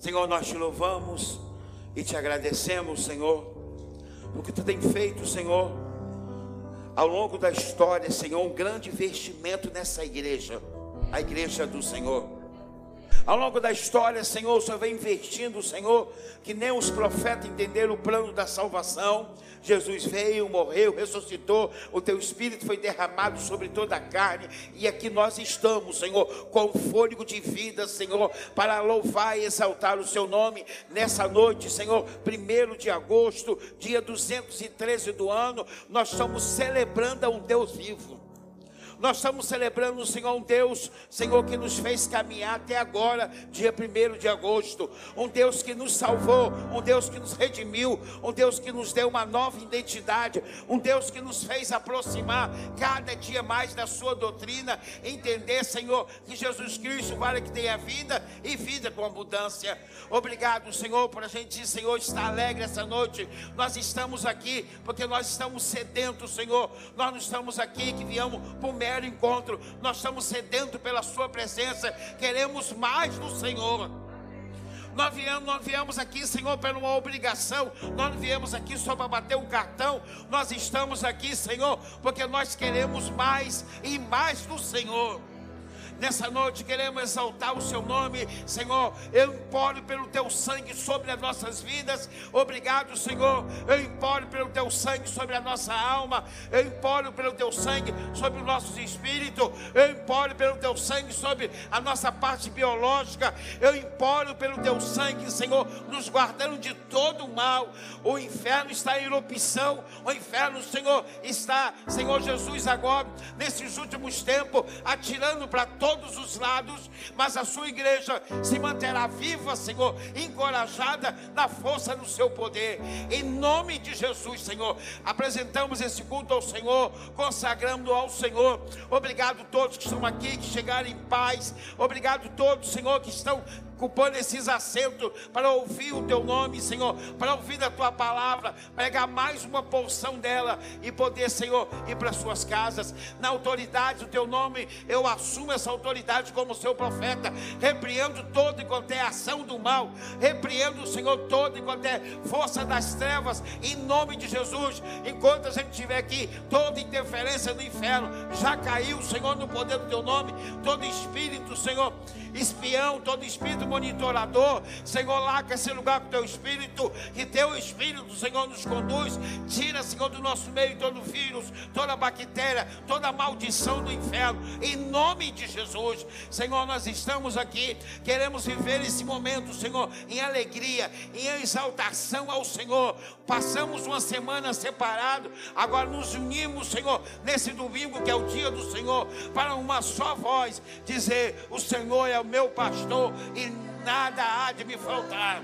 Senhor, nós te louvamos e te agradecemos, Senhor, porque tu tem feito, Senhor, ao longo da história, Senhor, um grande investimento nessa igreja, a igreja do Senhor. Ao longo da história, Senhor, o Senhor vem investindo, Senhor, que nem os profetas entenderam o plano da salvação. Jesus veio, morreu, ressuscitou, o teu espírito foi derramado sobre toda a carne, e aqui nós estamos, Senhor, com fôlego de vida, Senhor, para louvar e exaltar o seu nome nessa noite, Senhor, primeiro de agosto, dia 213 do ano, nós estamos celebrando a um Deus vivo. Nós estamos celebrando o Senhor, um Deus, Senhor, que nos fez caminhar até agora, dia 1 de agosto. Um Deus que nos salvou, um Deus que nos redimiu, um Deus que nos deu uma nova identidade, um Deus que nos fez aproximar cada dia mais da Sua doutrina. Entender, Senhor, que Jesus Cristo vale que tenha vida e vida com abundância. Obrigado, Senhor, por a gente, Senhor, estar alegre essa noite. Nós estamos aqui porque nós estamos sedentos, Senhor. Nós não estamos aqui que viemos por mero encontro. Nós estamos sedentos pela Sua presença, queremos mais do Senhor. Nós viemos, nós viemos aqui, Senhor, por uma obrigação. Nós não viemos aqui só para bater um cartão. Nós estamos aqui, Senhor, porque nós queremos mais e mais do Senhor. Nessa noite queremos exaltar o seu nome, Senhor. Eu imploro pelo teu sangue sobre as nossas vidas. Obrigado, Senhor. Eu imploro pelo teu sangue sobre a nossa alma. Eu imploro pelo teu sangue sobre os nossos espíritos. Eu imploro pelo teu sangue sobre a nossa parte biológica. Eu imploro pelo teu sangue, Senhor, nos guardando de todo o mal. O inferno está em erupção. O inferno, Senhor, está, Senhor Jesus, agora, nesses últimos tempos, atirando para todos todos os lados, mas a sua igreja se manterá viva, Senhor, encorajada na força do seu poder. Em nome de Jesus, Senhor, apresentamos esse culto ao Senhor, consagrando ao Senhor. Obrigado a todos que estão aqui, que chegaram em paz. Obrigado a todos, Senhor, que estão ocupando esses assentos para ouvir o teu nome, Senhor, para ouvir a tua palavra, pegar mais uma porção dela e poder, Senhor, ir para suas casas. Na autoridade do teu nome, eu assumo essa autoridade como seu profeta, repreendo todo e quanto é ação do mal, repreendo, Senhor, todo e quanto é força das trevas, em nome de Jesus. Enquanto a gente estiver aqui, toda interferência do inferno já caiu, Senhor, no poder do teu nome, todo espírito, Senhor, espião, todo espírito monitorador, Senhor, que esse lugar com teu espírito, que teu espírito, Senhor, nos conduz, tira, Senhor, do nosso meio todo vírus, toda bactéria, toda maldição do inferno, em nome de Jesus, Senhor, nós estamos aqui, queremos viver esse momento, Senhor, em alegria, em exaltação ao Senhor. Passamos uma semana separado, agora nos unimos, Senhor, nesse domingo que é o dia do Senhor, para uma só voz dizer: O Senhor é o meu pastor e nada há de me faltar.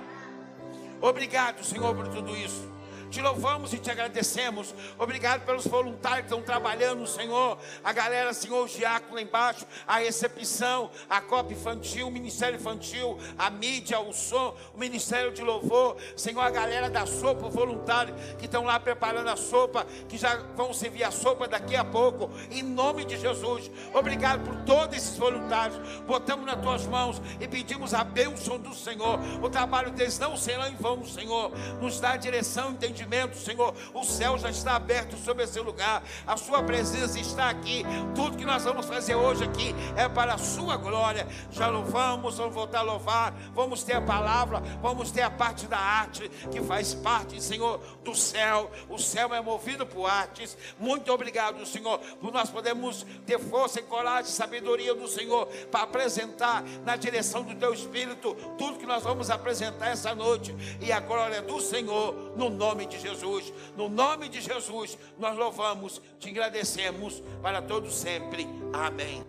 Obrigado, Senhor, por tudo isso. Te louvamos e te agradecemos. Obrigado pelos voluntários que estão trabalhando, Senhor. A galera, Senhor, o diácono lá embaixo, a recepção, a copa infantil, o ministério infantil, a mídia, o som, o ministério de louvor. Senhor, a galera da sopa, o voluntário que estão lá preparando a sopa, que já vão servir a sopa daqui a pouco. Em nome de Jesus. Obrigado por todos esses voluntários. Botamos nas tuas mãos e pedimos a bênção do Senhor. O trabalho deles não será em vão, Senhor. Nos dá direção, entendimento Senhor. O céu já está aberto sobre esse lugar. A Sua presença está aqui. Tudo que nós vamos fazer hoje aqui é para a Sua glória. Já louvamos, vamos voltar a louvar. Vamos ter a palavra, vamos ter a parte da arte que faz parte, Senhor, do céu. O céu é movido por artes. Muito obrigado, Senhor, por nós podermos ter força e coragem, sabedoria do Senhor para apresentar na direção do Teu Espírito tudo que nós vamos apresentar essa noite. E a glória do Senhor, no nome de Jesus. No nome de Jesus, nós louvamos, te agradecemos para todos sempre. Amém.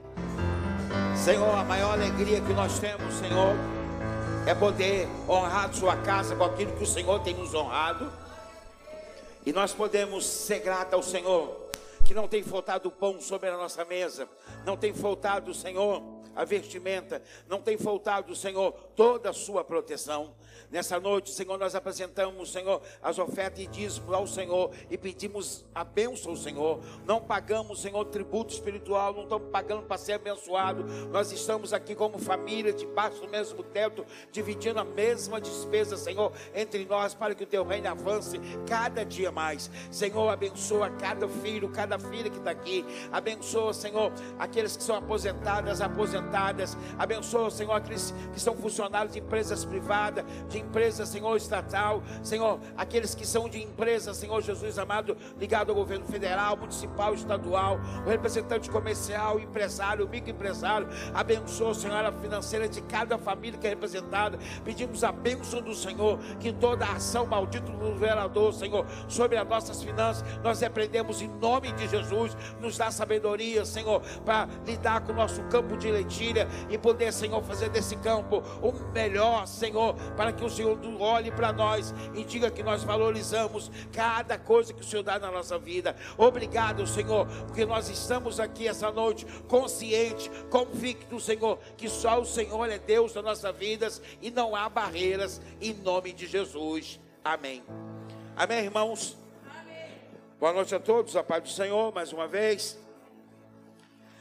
Senhor, a maior alegria que nós temos, Senhor, é poder honrar sua casa com aquilo que o Senhor tem nos honrado. E nós podemos ser gratos ao Senhor, que não tem faltado pão sobre a nossa mesa, não tem faltado, Senhor, a vestimenta, não tem faltado, Senhor, toda a sua proteção. Nessa noite, Senhor, nós apresentamos, Senhor, as ofertas e dízimos ao Senhor e pedimos a bênção ao Senhor. Não pagamos, Senhor, tributo espiritual, não estamos pagando para ser abençoado. Nós estamos aqui como família, debaixo do mesmo teto, dividindo a mesma despesa, Senhor, entre nós, para que o teu reino avance cada dia mais. Senhor, abençoa cada filho, cada filha que está aqui. Abençoa, Senhor, aqueles que são aposentadas, aposentadas. Abençoa, Senhor, aqueles que são funcionários de empresas privadas, de empresas, Senhor, estatal. Senhor, aqueles que são de empresas, Senhor Jesus amado, ligado ao governo federal, municipal, estadual, o representante comercial, empresário, microempresário. Abençoa, Senhor, a financeira de cada família que é representada. Pedimos a bênção do Senhor, que toda a ação maldita do vereador, Senhor, sobre as nossas finanças, nós repreendemos em nome de Jesus. Nos dá sabedoria, Senhor, para lidar com o nosso campo de leitilha e poder, Senhor, fazer desse campo o melhor, Senhor, para que o Senhor olhe para nós e diga que nós valorizamos cada coisa que o Senhor dá na nossa vida. Obrigado, Senhor, porque nós estamos aqui essa noite consciente, convicto, Senhor, que só o Senhor é Deus das nossas vidas e não há barreiras, em nome de Jesus. Amém. Amém, irmãos? Amém. Boa noite a todos, a paz do Senhor, mais uma vez.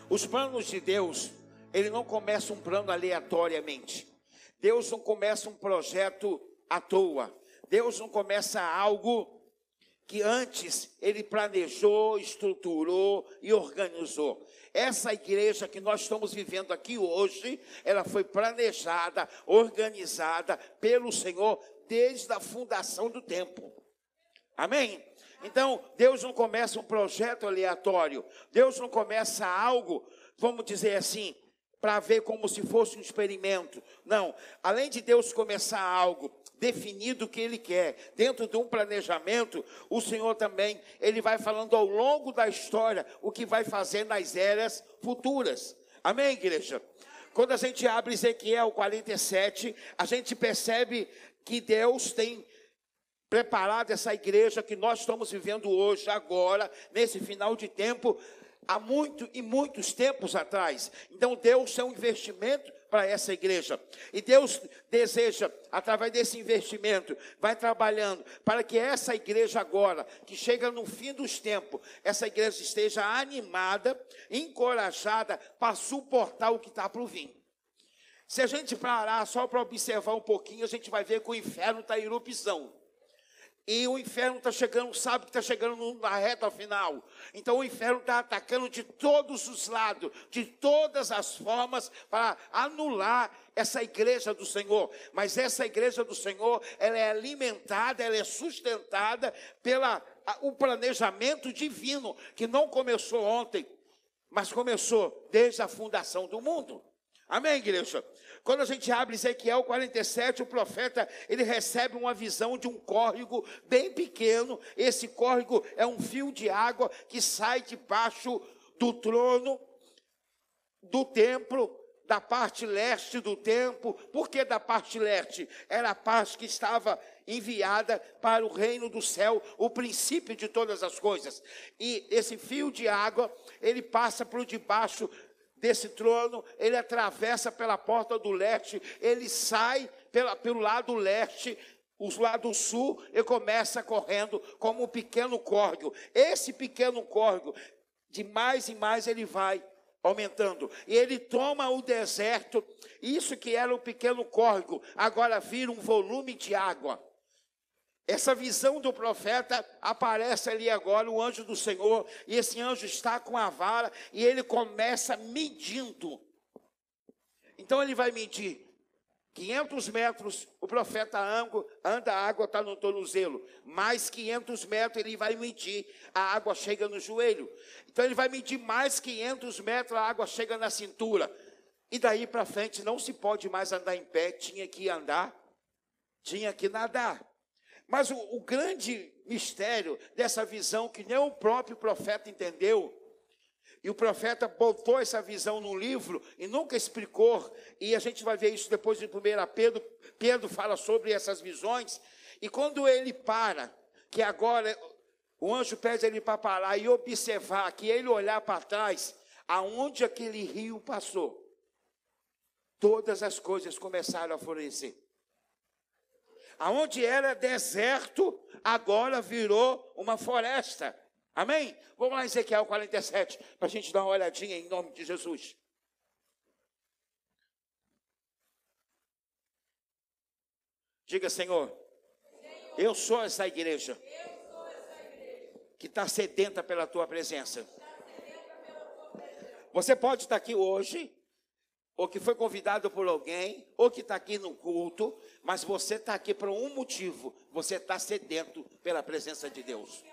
Os planos de Deus, ele não começa um plano aleatoriamente. Deus não começa um projeto à toa. Deus não começa algo que antes ele planejou, estruturou e organizou. Essa igreja que nós estamos vivendo aqui hoje, ela foi planejada, organizada pelo Senhor desde a fundação do tempo. Amém? Então, Deus não começa um projeto aleatório. Deus não começa algo, vamos dizer assim, para ver como se fosse um experimento. Não. Além de Deus começar algo definido que ele quer, dentro de um planejamento, o Senhor também, ele vai falando ao longo da história o que vai fazer nas eras futuras. Amém, igreja? Quando a gente abre Ezequiel 47, a gente percebe que Deus tem preparado essa igreja que nós estamos vivendo hoje, agora, nesse final de tempo, há muito e muitos tempos atrás. Então Deus é um investimento para essa igreja. E Deus deseja, através desse investimento, vai trabalhando para que essa igreja agora, que chega no fim dos tempos, essa igreja esteja animada, encorajada para suportar o que está o vir. Se a gente parar só para observar um pouquinho, a gente vai ver que o inferno está em erupção. E o inferno está chegando, sabe que está chegando na reta final. Então o inferno está atacando de todos os lados, de todas as formas, para anular essa igreja do Senhor. Mas essa igreja do Senhor, ela é alimentada, ela é sustentada pela o planejamento divino, que não começou ontem, mas começou desde a fundação do mundo. Amém, igreja? Quando a gente abre Ezequiel 47, o profeta, ele recebe uma visão de um córrego bem pequeno. Esse córrego é um fio de água que sai debaixo do trono do templo, da parte leste do templo. Por que da parte leste? Era a parte que estava enviada para o reino do céu, o princípio de todas as coisas. E esse fio de água, ele passa por debaixo desse trono, ele atravessa pela porta do leste, ele sai pela, pelo lado leste, o lado sul, e começa correndo como um pequeno córrego. Esse pequeno córrego, de mais em mais ele vai aumentando. E ele toma o deserto, isso que era o pequeno córrego, agora vira um volume de água. Essa visão do profeta aparece ali agora, o anjo do Senhor, e esse anjo está com a vara e ele começa medindo. Então ele vai medir 500 metros, o profeta anda, a água está no tornozelo. Mais 500 metros ele vai medir, a água chega no joelho. Então ele vai medir mais 500 metros, a água chega na cintura. E daí para frente não se pode mais andar em pé, tinha que andar, tinha que nadar. Mas o, o grande mistério dessa visão que nem o próprio profeta entendeu, e o profeta botou essa visão no livro e nunca explicou, e a gente vai ver isso depois em 1 Pedro. Pedro fala sobre essas visões, e quando ele para, que agora o anjo pede ele para parar e observar, que ele olhar para trás, aonde aquele rio passou. todas as coisas começaram a florescer. Aonde era deserto, agora virou uma floresta. Amém? Vamos lá, Ezequiel 47, para a gente dar uma olhadinha em nome de Jesus. Diga, Senhor, Senhor eu sou essa igreja, sou essa igreja que está sedenta pela tua presença. Você pode estar aqui hoje, ou que foi convidado por alguém, ou que está aqui no culto, mas você está aqui por um motivo: você está sedento pela presença de Deus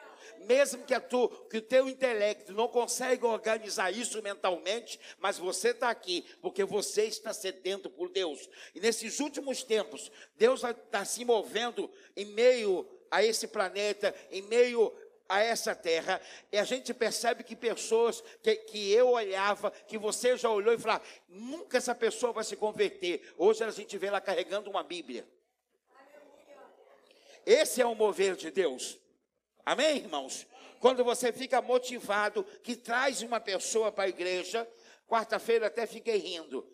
mesmo que, tu, que o teu intelecto não consiga organizar isso mentalmente, mas você está aqui porque você está sedento por Deus. E nesses últimos tempos, Deus está se movendo em meio a esse planeta, em meio a essa terra, e a gente percebe que pessoas que, que eu olhava, que você já olhou e falou, nunca essa pessoa vai se converter. Hoje a gente vê ela carregando uma Bíblia. Esse é o mover de Deus. Amém, irmãos? Quando você fica motivado, que traz uma pessoa para a igreja, quarta-feira até fiquei rindo.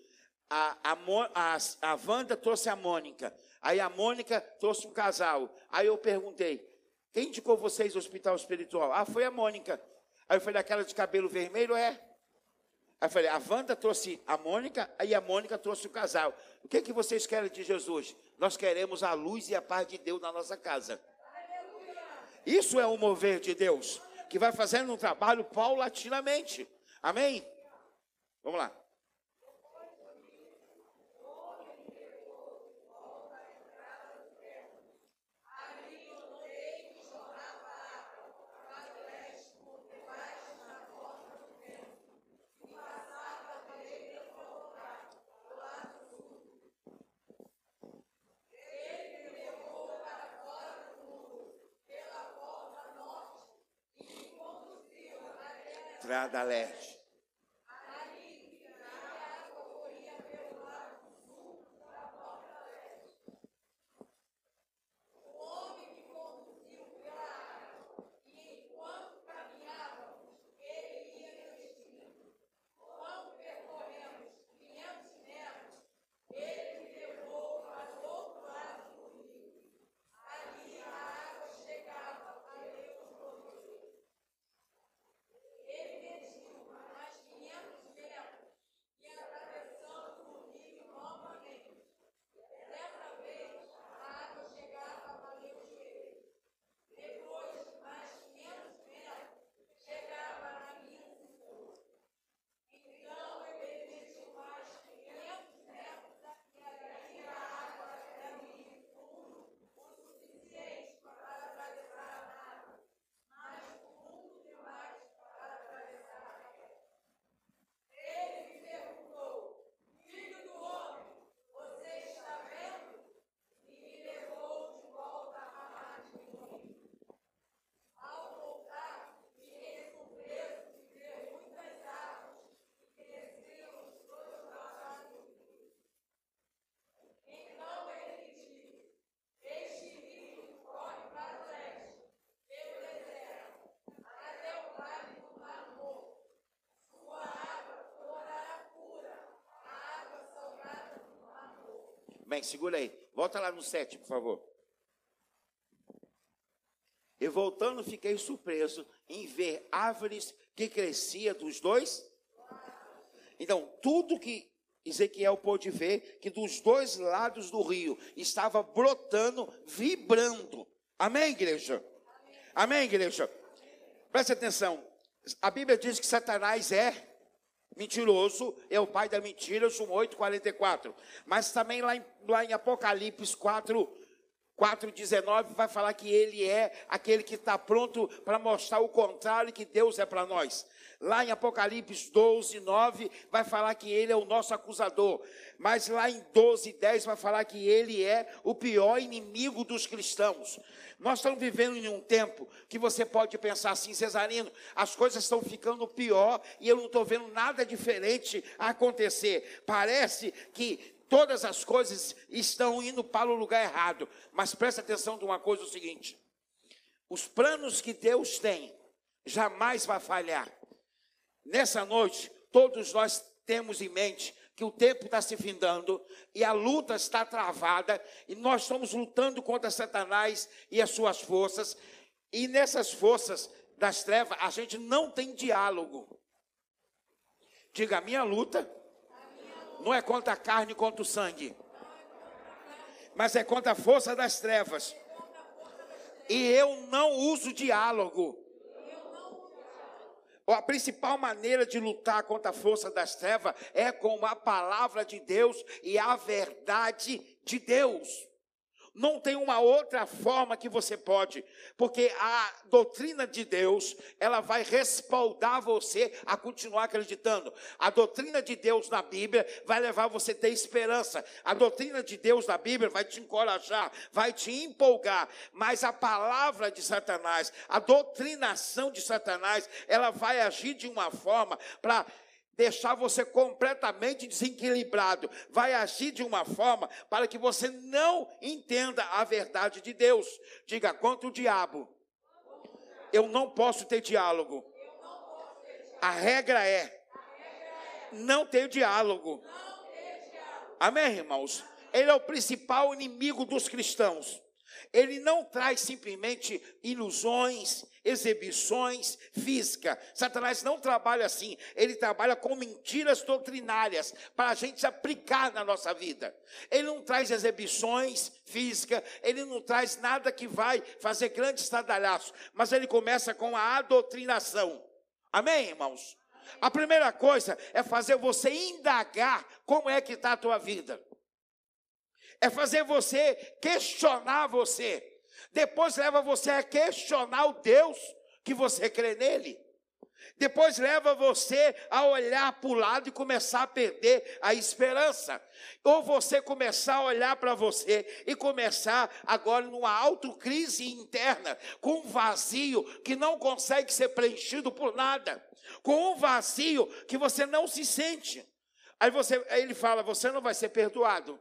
A, a, a, a Wanda trouxe a Mônica. Aí a Mônica trouxe um casal. Aí eu perguntei: quem indicou vocês o hospital espiritual? Ah, foi a Mônica. Aí eu falei: aquela de cabelo vermelho é? Aí eu falei: a Wanda trouxe a Mônica, aí a Mônica trouxe o casal. O que, que vocês querem de Jesus? Nós queremos a luz e a paz de Deus na nossa casa. Isso é o mover de Deus, que vai fazendo um trabalho paulatinamente. Amém? Vamos lá. Estrada Leste. Bem, segura aí. Volta lá no 7, por favor. E voltando, fiquei surpreso em ver árvores que crescia dos dois. Então, tudo que Ezequiel pôde ver, que dos dois lados do rio estava brotando, vibrando. Amém, igreja? Amém, igreja? Preste atenção. A Bíblia diz que Satanás é Mentiroso é o pai da mentira, João 8, 44. Mas também lá em, lá em Apocalipse 4, 4,19 vai falar que ele é aquele que está pronto para mostrar o contrário que Deus é para nós. Lá em Apocalipse 12, 9, vai falar que ele é o nosso acusador. Mas lá em 12, 10 vai falar que ele é o pior inimigo dos cristãos. Nós estamos vivendo em um tempo que você pode pensar assim, Cesarino, as coisas estão ficando pior e eu não estou vendo nada diferente acontecer. Parece que todas as coisas estão indo para o lugar errado. Mas presta atenção de uma coisa: o seguinte: os planos que Deus tem jamais vai falhar. Nessa noite, todos nós temos em mente que o tempo está se findando e a luta está travada e nós estamos lutando contra Satanás e as suas forças. E nessas forças das trevas, a gente não tem diálogo. Diga, a minha luta não é contra a carne, contra o sangue, mas é contra a força das trevas. E eu não uso diálogo. A principal maneira de lutar contra a força das trevas é com a palavra de Deus e a verdade de Deus. Não tem uma outra forma que você pode, porque a doutrina de Deus, ela vai respaldar você a continuar acreditando. A doutrina de Deus na Bíblia vai levar você a ter esperança. A doutrina de Deus na Bíblia vai te encorajar, vai te empolgar. Mas a palavra de Satanás, a doutrinação de Satanás, ela vai agir de uma forma para deixar você completamente desequilibrado, vai agir de uma forma para que você não entenda a verdade de Deus. Diga contra o diabo. Eu não posso ter diálogo. A regra é não ter diálogo. Amém, irmãos? Ele é o principal inimigo dos cristãos. Ele não traz simplesmente ilusões, exibições físicas. Satanás não trabalha assim. Ele trabalha com mentiras doutrinárias para a gente aplicar na nossa vida. Ele não traz exibições físicas, ele não traz nada que vai fazer grandes estardalhaços, mas ele começa com a adoutrinação. Amém, irmãos? A primeira coisa é fazer você indagar como é que está a tua vida. É fazer você questionar você. Depois leva você a questionar o Deus que você crê nele. Depois leva você a olhar para o lado e começar a perder a esperança. Ou você começar a olhar para você e começar agora numa autocrise interna, com um vazio que não consegue ser preenchido por nada, com um vazio que você não se sente. Aí, você, aí ele fala: você não vai ser perdoado.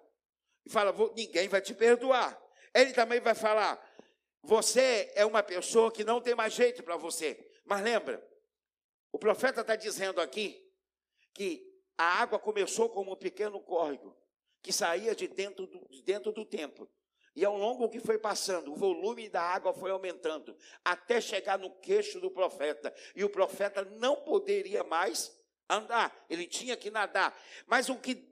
E fala: ninguém vai te perdoar. Ele também vai falar: você é uma pessoa que não tem mais jeito para você. Mas lembra, o profeta está dizendo aqui que a água começou como um pequeno córrego que saía de dentro do, de dentro do templo. E ao longo que foi passando, o volume da água foi aumentando, até chegar no queixo do profeta. E o profeta não poderia mais andar, ele tinha que nadar. Mas o que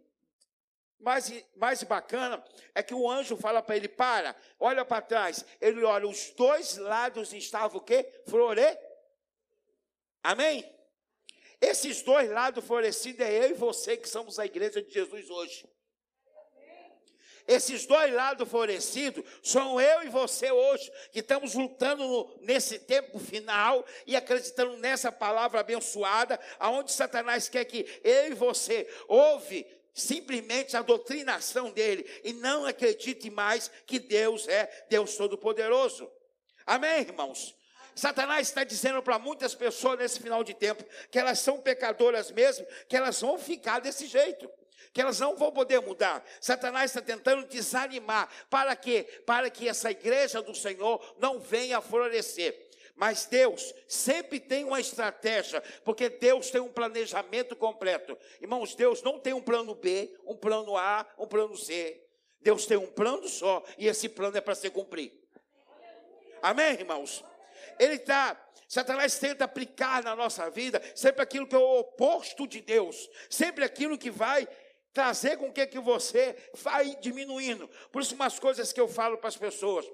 mais, mais bacana é que o anjo fala para ele: para, olha para trás. Ele olha, os dois lados estavam o quê? Flore. Amém? Esses dois lados florescidos é eu e você que somos a igreja de Jesus hoje. Esses dois lados florescidos são eu e você hoje, que estamos lutando nesse tempo final e acreditando nessa palavra abençoada, aonde Satanás quer que eu e você ouve simplesmente a doutrinação dele e não acredite mais que Deus é Deus Todo-Poderoso. Amém, irmãos? Satanás está dizendo para muitas pessoas nesse final de tempo que elas são pecadoras mesmo, que elas vão ficar desse jeito, que elas não vão poder mudar. Satanás está tentando desanimar. Para quê? Para que essa igreja do Senhor não venha florescer. Mas Deus sempre tem uma estratégia, porque Deus tem um planejamento completo. Irmãos, Deus não tem um plano B, um plano A, um plano C. Deus tem um plano só, e esse plano é para ser cumprido. Amém, irmãos? Ele está, Satanás tenta aplicar na nossa vida sempre aquilo que é o oposto de Deus, sempre aquilo que vai trazer com que, que você vai diminuindo. Por isso, umas coisas que eu falo para as pessoas,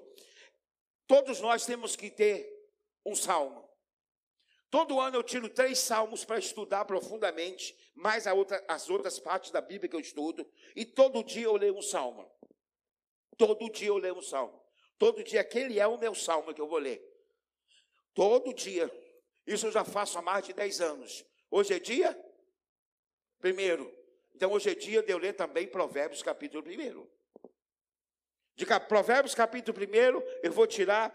todos nós temos que ter um salmo. Todo ano eu tiro três salmos para estudar profundamente, mais outra, as outras partes da Bíblia que eu estudo, e todo dia eu leio um salmo. Todo dia eu leio um salmo. Todo dia aquele é o meu salmo que eu vou ler. Todo dia. Isso eu já faço há mais de dez anos. Hoje é dia primeiro. Então hoje é dia de eu ler também Provérbios capítulo primeiro. De Provérbios capítulo primeiro, eu vou tirar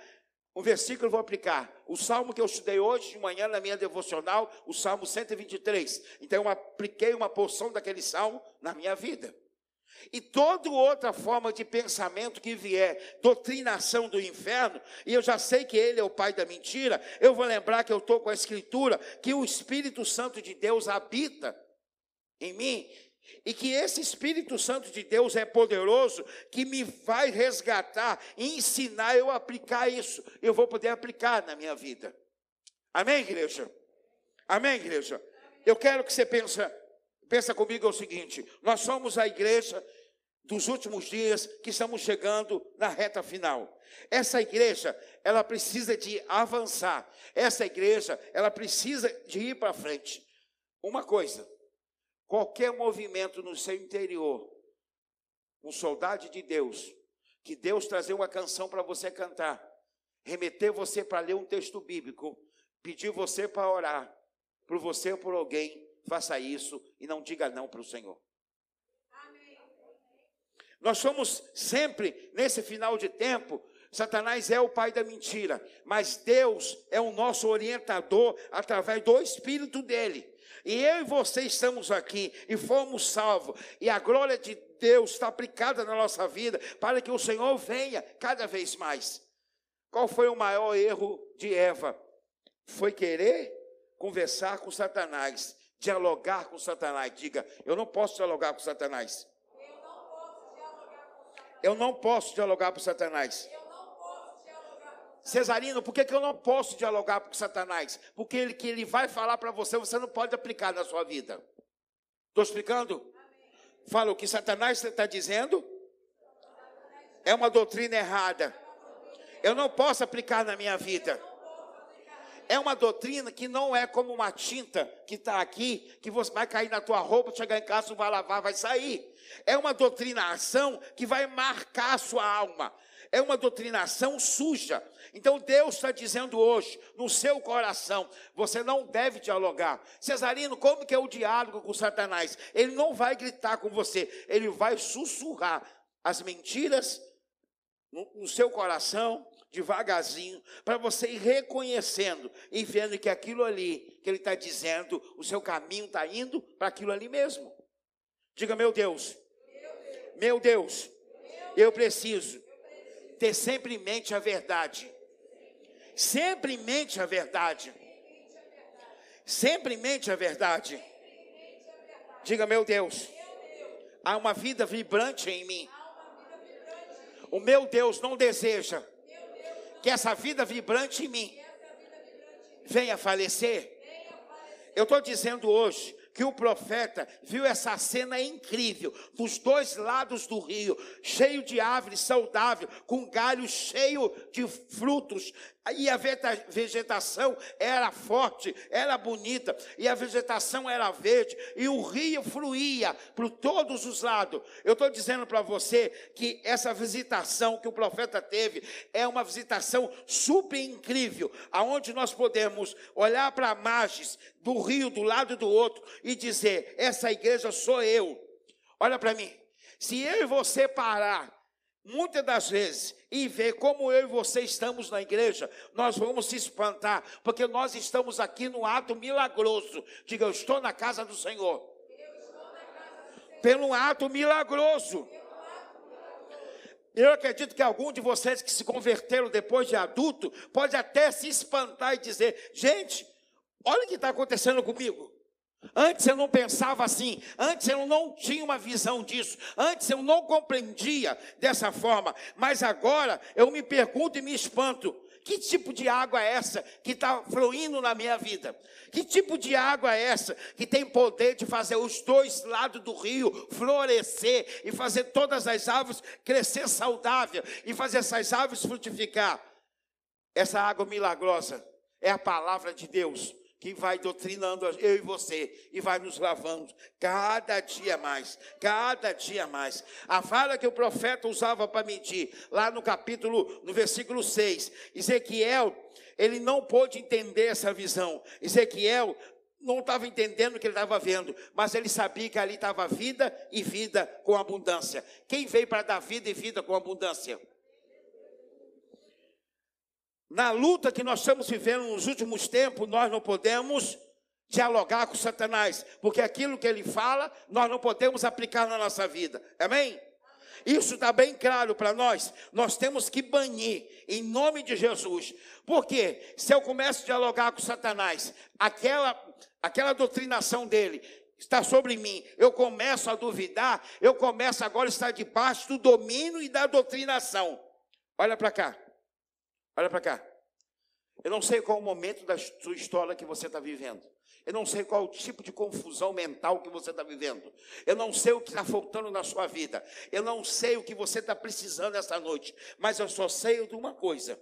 um versículo eu vou aplicar. O salmo que eu estudei hoje de manhã na minha devocional, o salmo 123. Então eu apliquei uma porção daquele salmo na minha vida. E toda outra forma de pensamento que vier, doutrinação do inferno, e eu já sei que ele é o pai da mentira, eu vou lembrar que eu estou com a escritura, que o Espírito Santo de Deus habita em mim, E que esse Espírito Santo de Deus é poderoso, que me vai resgatar e ensinar eu a aplicar isso. Eu vou poder aplicar na minha vida. Amém, igreja? Amém, igreja? Eu quero que você pense, pensa comigo é o seguinte: nós somos a igreja dos últimos dias que estamos chegando na reta final. Essa igreja, ela precisa de avançar. Essa igreja, ela precisa de ir para frente. Uma coisa, qualquer movimento no seu interior, um soldado de Deus, que Deus trazer uma canção para você cantar, remeter você para ler um texto bíblico, pedir você para orar, por você ou por alguém, faça isso e não diga não para o Senhor. Nós somos sempre, nesse final de tempo, Satanás é o pai da mentira, mas Deus é o nosso orientador através do Espírito dele. E eu e você estamos aqui e fomos salvos, e a glória de Deus está aplicada na nossa vida para que o Senhor venha cada vez mais. Qual foi o maior erro de Eva? Foi querer conversar com Satanás, dialogar com Satanás. Diga, eu não posso dialogar com Satanás. Eu não posso dialogar com Satanás. Cesarino, por que, que eu não posso dialogar com Satanás? Porque ele que ele vai falar para você, você não pode aplicar na sua vida. Estou explicando? Fala o que Satanás está dizendo. É uma doutrina errada. Eu não posso aplicar na minha vida. É uma doutrina que não é como uma tinta que está aqui, que você vai cair na tua roupa, chegar em casa, vai lavar, vai sair. É uma doutrinação que vai marcar a sua alma. É uma doutrinação suja. Então Deus está dizendo hoje, no seu coração, você não deve dialogar. Cesarino, como que é o diálogo com Satanás? Ele não vai gritar com você, ele vai sussurrar as mentiras no, no seu coração, devagarzinho, para você ir reconhecendo e vendo que aquilo ali que ele está dizendo, o seu caminho está indo para aquilo ali mesmo. Diga, meu Deus, meu Deus, eu preciso ter sempre em mente a verdade. Sempre em mente a verdade. Sempre em mente a verdade. Diga, meu Deus, há uma vida vibrante em mim. O meu Deus não deseja que essa vida vibrante em mim venha falecer. Eu estou dizendo hoje que o profeta viu essa cena incrível, dos dois lados do rio, cheio de árvores saudável, com galho cheio de frutos, e a vegetação era forte, era bonita, e a vegetação era verde, e o rio fluía por todos os lados. Eu estou dizendo para você que essa visitação que o profeta teve é uma visitação super incrível, aonde nós podemos olhar para margens do rio do lado do outro e dizer: essa igreja sou eu. Olha para mim. Se eu e você parar muitas das vezes e ver como eu e você estamos na igreja, nós vamos se espantar, porque nós estamos aqui no ato milagroso. Diga, eu estou na casa do Senhor. Pelo ato milagroso. Eu acredito que algum de vocês que se converteram depois de adulto pode até se espantar e dizer: gente, olha o que está acontecendo comigo. Antes eu não pensava assim, antes eu não tinha uma visão disso, antes eu não compreendia dessa forma, mas agora eu me pergunto e me espanto: que tipo de água é essa que está fluindo na minha vida? Que tipo de água é essa que tem poder de fazer os dois lados do rio florescer e fazer todas as árvores crescer saudável e fazer essas árvores frutificar? Essa água milagrosa é a palavra de Deus que vai doutrinando eu e você e vai nos lavando cada dia mais, cada dia mais. A vara que o profeta usava para medir, lá no capítulo, no versículo 6, Ezequiel, ele não pôde entender essa visão. Ezequiel não estava entendendo o que ele estava vendo, mas ele sabia que ali estava vida e vida com abundância. Quem veio para dar vida e vida com abundância? Na luta que nós estamos vivendo nos últimos tempos, nós não podemos dialogar com Satanás, porque aquilo que ele fala, nós não podemos aplicar na nossa vida. Amém? Isso está bem claro para nós. Nós temos que banir em nome de Jesus. Porque se eu começo a dialogar com Satanás, aquela aquela doutrinação dele, está sobre mim, eu começo a duvidar, eu começo agora a estar debaixo do domínio e da doutrinação. Olha para cá, olha para cá. Eu não sei qual o momento da sua história que você está vivendo. Eu não sei qual o tipo de confusão mental que você está vivendo. Eu não sei o que está faltando na sua vida. Eu não sei o que você está precisando essa noite. Mas eu só sei de uma coisa: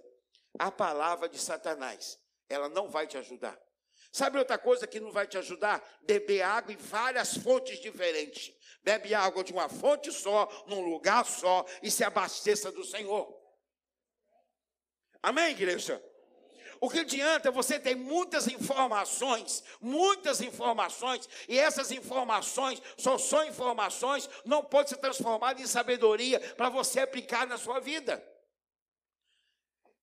a palavra de Satanás. Ela não vai te ajudar. Sabe outra coisa que não vai te ajudar? Beber água em várias fontes diferentes. Bebe água de uma fonte só, num lugar só, e se abasteça do Senhor. Amém, igreja? O que adianta você ter muitas informações, muitas informações, e essas informações só são informações, não pode ser transformadas em sabedoria para você aplicar na sua vida.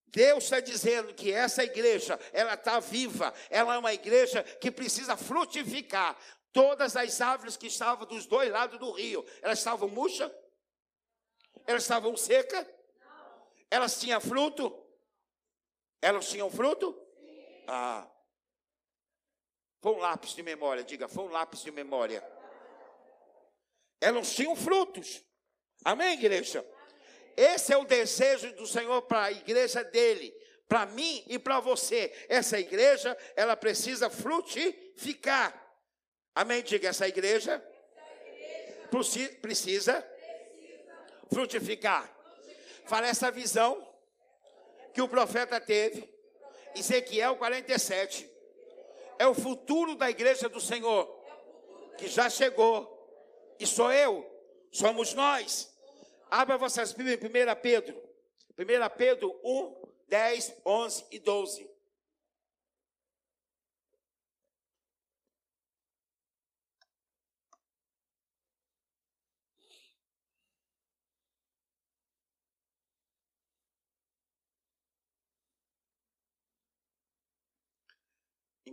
Deus está dizendo que essa igreja, ela está viva, ela é uma igreja que precisa frutificar. Todas as árvores que estavam dos dois lados do rio, elas estavam murchas? Elas estavam secas? Elas tinham fruto? Elas tinham fruto? Ah. Foi um lápis de memória, diga, foi um lápis de memória. Elas tinham frutos. Amém, igreja? Esse é o desejo do Senhor para a igreja dele, para mim e para você. Essa igreja, ela precisa frutificar. Amém? Diga, essa igreja, precisa, frutificar. Fala essa visão que o profeta teve, Ezequiel 47. É o futuro da igreja do Senhor, que já chegou, e sou eu, somos nós. Abra vossas Bíblias em 1 Pedro. 1 Pedro 1, 10, 11 e 12.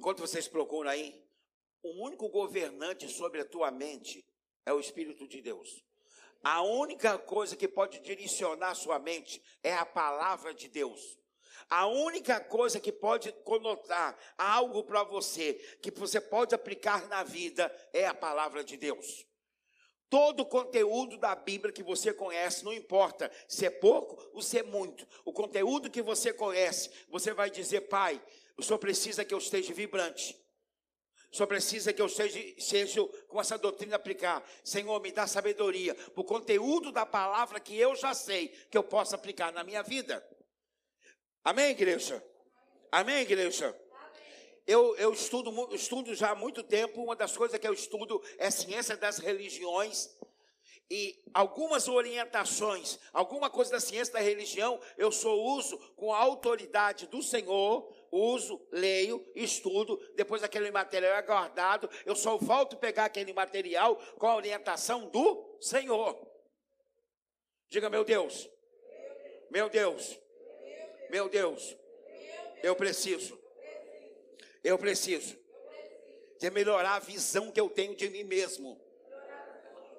Enquanto vocês procuram aí, o único governante sobre a tua mente é o Espírito de Deus. A única coisa que pode direcionar sua mente é a palavra de Deus. A única coisa que pode conotar algo para você, que você pode aplicar na vida, é a palavra de Deus. Todo o conteúdo da Bíblia que você conhece, não importa se é pouco ou se é muito, o conteúdo que você conhece, você vai dizer, Pai, o Senhor precisa que eu esteja vibrante. Só precisa que eu seja, seja com essa doutrina aplicar. Senhor, me dá sabedoria o conteúdo da palavra que eu já sei, que eu possa aplicar na minha vida. Amém, igreja? Amém, igreja? Eu, eu estudo, estudo já há muito tempo. Uma das coisas que eu estudo é ciência das religiões. E algumas orientações, alguma coisa da ciência da religião, eu só uso com a autoridade do Senhor uso, leio, estudo, depois aquele material é guardado, eu só volto pegar aquele material com a orientação do Senhor. Diga, meu Deus, meu Deus, meu Deus, eu preciso, eu preciso de melhorar a visão que eu tenho de mim mesmo,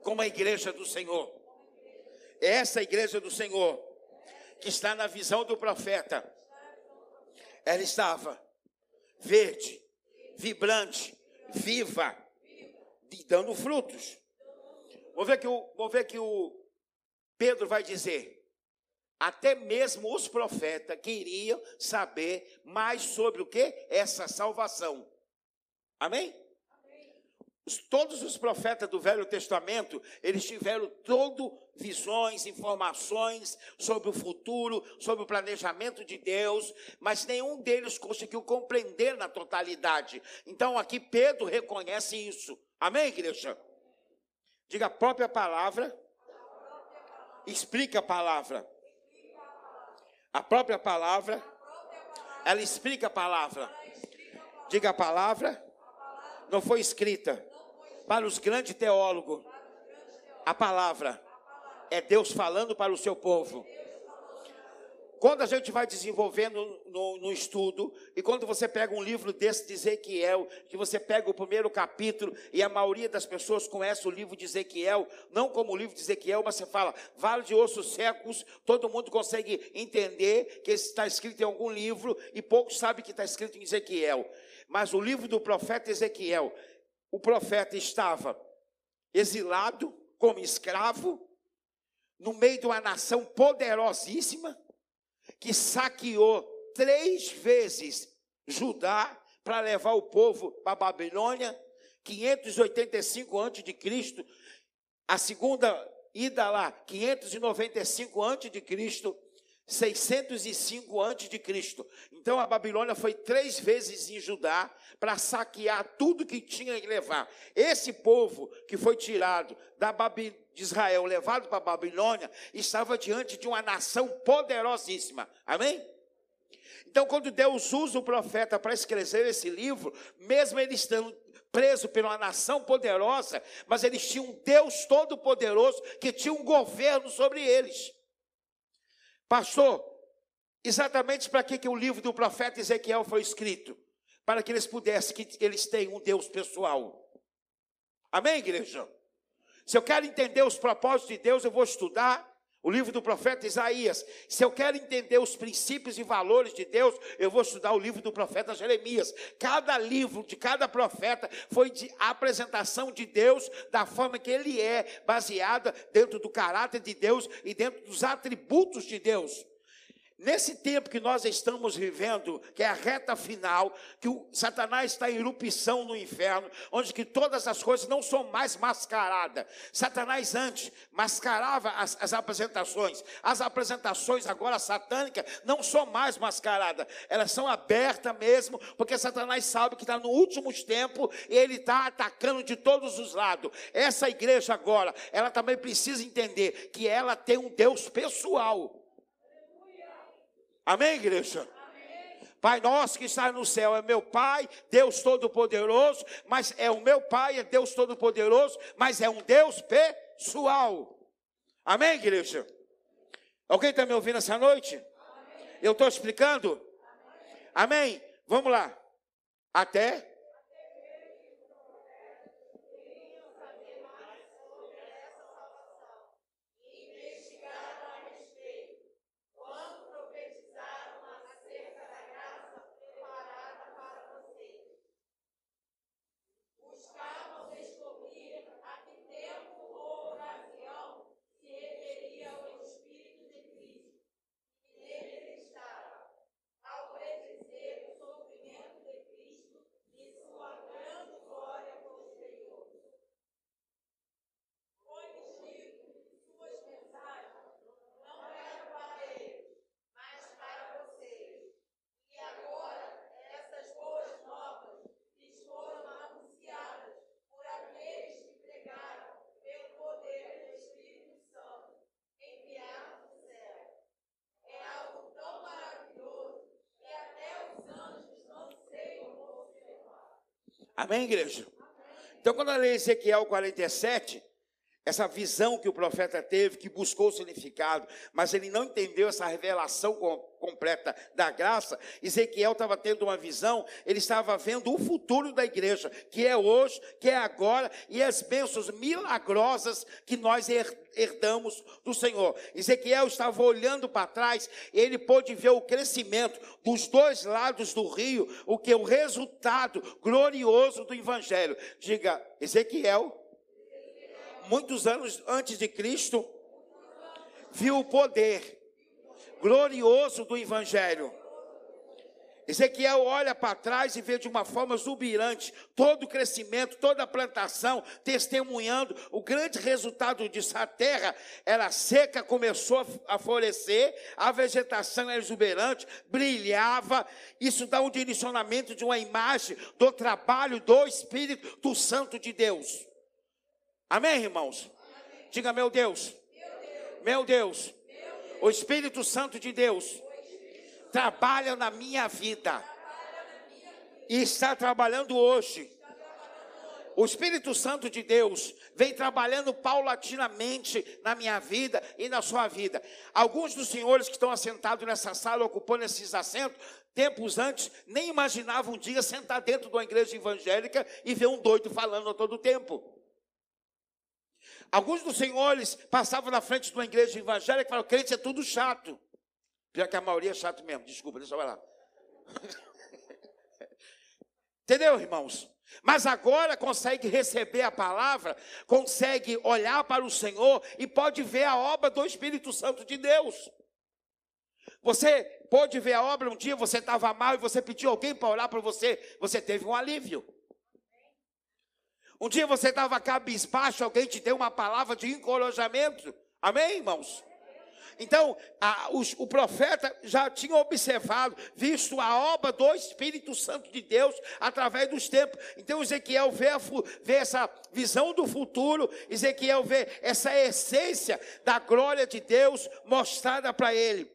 como a igreja do Senhor. Essa igreja do Senhor, que está na visão do profeta, ela estava verde, vibrante, viva, e dando frutos. Vou ver que o, vou ver que o Pedro vai dizer. Até mesmo os profetas queriam saber mais sobre o que? Essa salvação. Amém? Todos os profetas do Velho Testamento, eles tiveram todo visões, informações sobre o futuro, sobre o planejamento de Deus, mas nenhum deles conseguiu compreender na totalidade. Então aqui Pedro reconhece isso. Amém, igreja? Diga a própria palavra. Explica a palavra. A própria palavra. Ela explica a palavra. Diga a palavra. Não foi escrita para os grandes teólogos, a palavra é Deus falando para o seu povo. Quando a gente vai desenvolvendo no, no, estudo, e quando você pega um livro desse de Ezequiel, que você pega o primeiro capítulo, e a maioria das pessoas conhece o livro de Ezequiel, não como o livro de Ezequiel, mas você fala, vale de ossos secos, todo mundo consegue entender que está escrito em algum livro, e poucos sabem que está escrito em Ezequiel. Mas o livro do profeta Ezequiel o profeta estava exilado como escravo, no meio de uma nação poderosíssima, que saqueou três vezes Judá para levar o povo para a Babilônia, 585 antes de Cristo, a segunda ida lá, 595 antes de Cristo, 605 antes de Cristo. Então a Babilônia foi três vezes em Judá para saquear tudo que tinha que levar. Esse povo que foi tirado da Babi, de Israel, levado para a Babilônia, estava diante de uma nação poderosíssima. Amém? Então, quando Deus usa o profeta para escrever esse livro, mesmo eles estando preso por uma nação poderosa, mas eles tinham um Deus todo-poderoso que tinha um governo sobre eles. Pastor, exatamente para que, que o livro do profeta Ezequiel foi escrito? Para que eles pudessem, que eles tenham um Deus pessoal. Amém, igreja? Se eu quero entender os propósitos de Deus, eu vou estudar o livro do profeta Isaías. Se eu quero entender os princípios e valores de Deus, eu vou estudar o livro do profeta Jeremias. Cada livro de cada profeta foi de apresentação de Deus da forma que ele é, baseada dentro do caráter de Deus e dentro dos atributos de Deus. Nesse tempo que nós estamos vivendo, que é a reta final, que o Satanás está em erupção no inferno, onde que todas as coisas não são mais mascaradas. Satanás antes mascarava as, as apresentações. As apresentações agora satânicas não são mais mascaradas. Elas são abertas mesmo, porque Satanás sabe que está no últimos tempos e ele está atacando de todos os lados. Essa igreja agora, ela também precisa entender que ela tem um Deus pessoal. Amém, igreja? Pai nosso que está no céu é meu Pai, Deus Todo-Poderoso, mas é o meu Pai, é Deus Todo-Poderoso, mas é um Deus pessoal. Amém, igreja? Alguém está me ouvindo essa noite? Amém. Eu estou explicando? Amém. Amém? Vamos lá. Até Amém, igreja? Então, quando eu leio Ezequiel 47, essa visão que o profeta teve, que buscou o significado, mas ele não entendeu essa revelação completa da graça. Ezequiel estava tendo uma visão, ele estava vendo o futuro da igreja, que é hoje, que é agora, e as bênçãos milagrosas que nós herdamos do Senhor. Ezequiel estava olhando para trás, ele pôde ver o crescimento dos dois lados do rio, o que é o resultado glorioso do evangelho. Diga, Ezequiel muitos anos antes de Cristo, viu o poder glorioso do Evangelho. Ezequiel olha para trás e vê de uma forma exuberante todo o crescimento, toda a plantação, testemunhando o grande resultado disso. A terra era seca, começou a florescer, a vegetação era exuberante, brilhava. Isso dá um direcionamento de uma imagem do trabalho do Espírito Santo de Deus. Amém, irmãos? Diga, meu Deus. Meu Deus. Meu Deus. O Espírito Santo de Deus trabalha na minha vida. E está trabalhando hoje. O Espírito Santo de Deus vem trabalhando paulatinamente na minha vida e na sua vida. Alguns dos senhores que estão assentados nessa sala, ocupando esses assentos, tempos antes, nem imaginavam um dia sentar dentro de uma igreja evangélica e ver um doido falando a todo tempo. Alguns dos senhores passavam na frente de uma igreja evangélica e falavam: crente é tudo chato. Pior que a maioria é chato mesmo, desculpa, deixa eu lá. Entendeu, irmãos? Mas agora consegue receber a palavra, consegue olhar para o Senhor e pode ver a obra do Espírito Santo de Deus. Você pode ver a obra um dia, você estava mal e você pediu alguém para orar para você, você teve um alívio. Um dia você estava cabisbaixo, alguém te deu uma palavra de encorajamento. Amém, irmãos? Então, a, os, o profeta já tinha observado, visto a obra do Espírito Santo de Deus através dos tempos. Então, Ezequiel vê, a, vê essa visão do futuro, Ezequiel vê essa essência da glória de Deus mostrada para ele.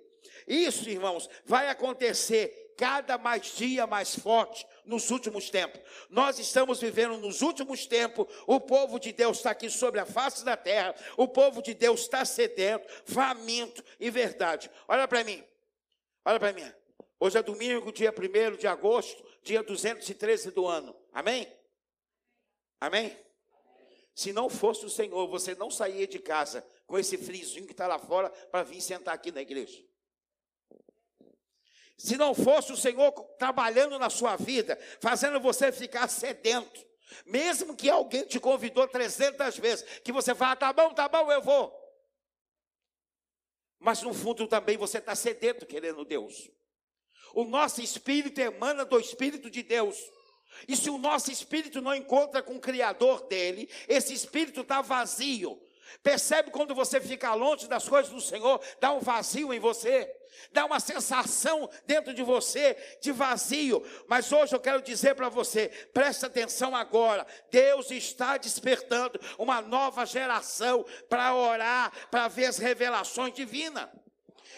Isso, irmãos, vai acontecer cada mais dia mais forte nos últimos tempos. Nós estamos vivendo nos últimos tempos. O povo de Deus está aqui sobre a face da terra. O povo de Deus está sedento, faminto e verdade. Olha para mim. Olha para mim. Hoje é domingo, dia 1 de agosto, dia 213 do ano. Amém? Amém? Se não fosse o Senhor, você não saía de casa com esse frisinho que está lá fora para vir sentar aqui na igreja. Se não fosse o Senhor trabalhando na sua vida, fazendo você ficar sedento, mesmo que alguém te convidou 300 vezes, que você fala, tá bom, tá bom, eu vou. Mas no fundo também você está sedento querendo Deus. O nosso espírito emana do Espírito de Deus. E se o nosso espírito não encontra com o Criador dele, esse espírito está vazio. Percebe quando você fica longe das coisas do Senhor, dá um vazio em você, dá uma sensação dentro de você de vazio. Mas hoje eu quero dizer para você, presta atenção agora. Deus está despertando uma nova geração para orar, para ver as revelações divinas.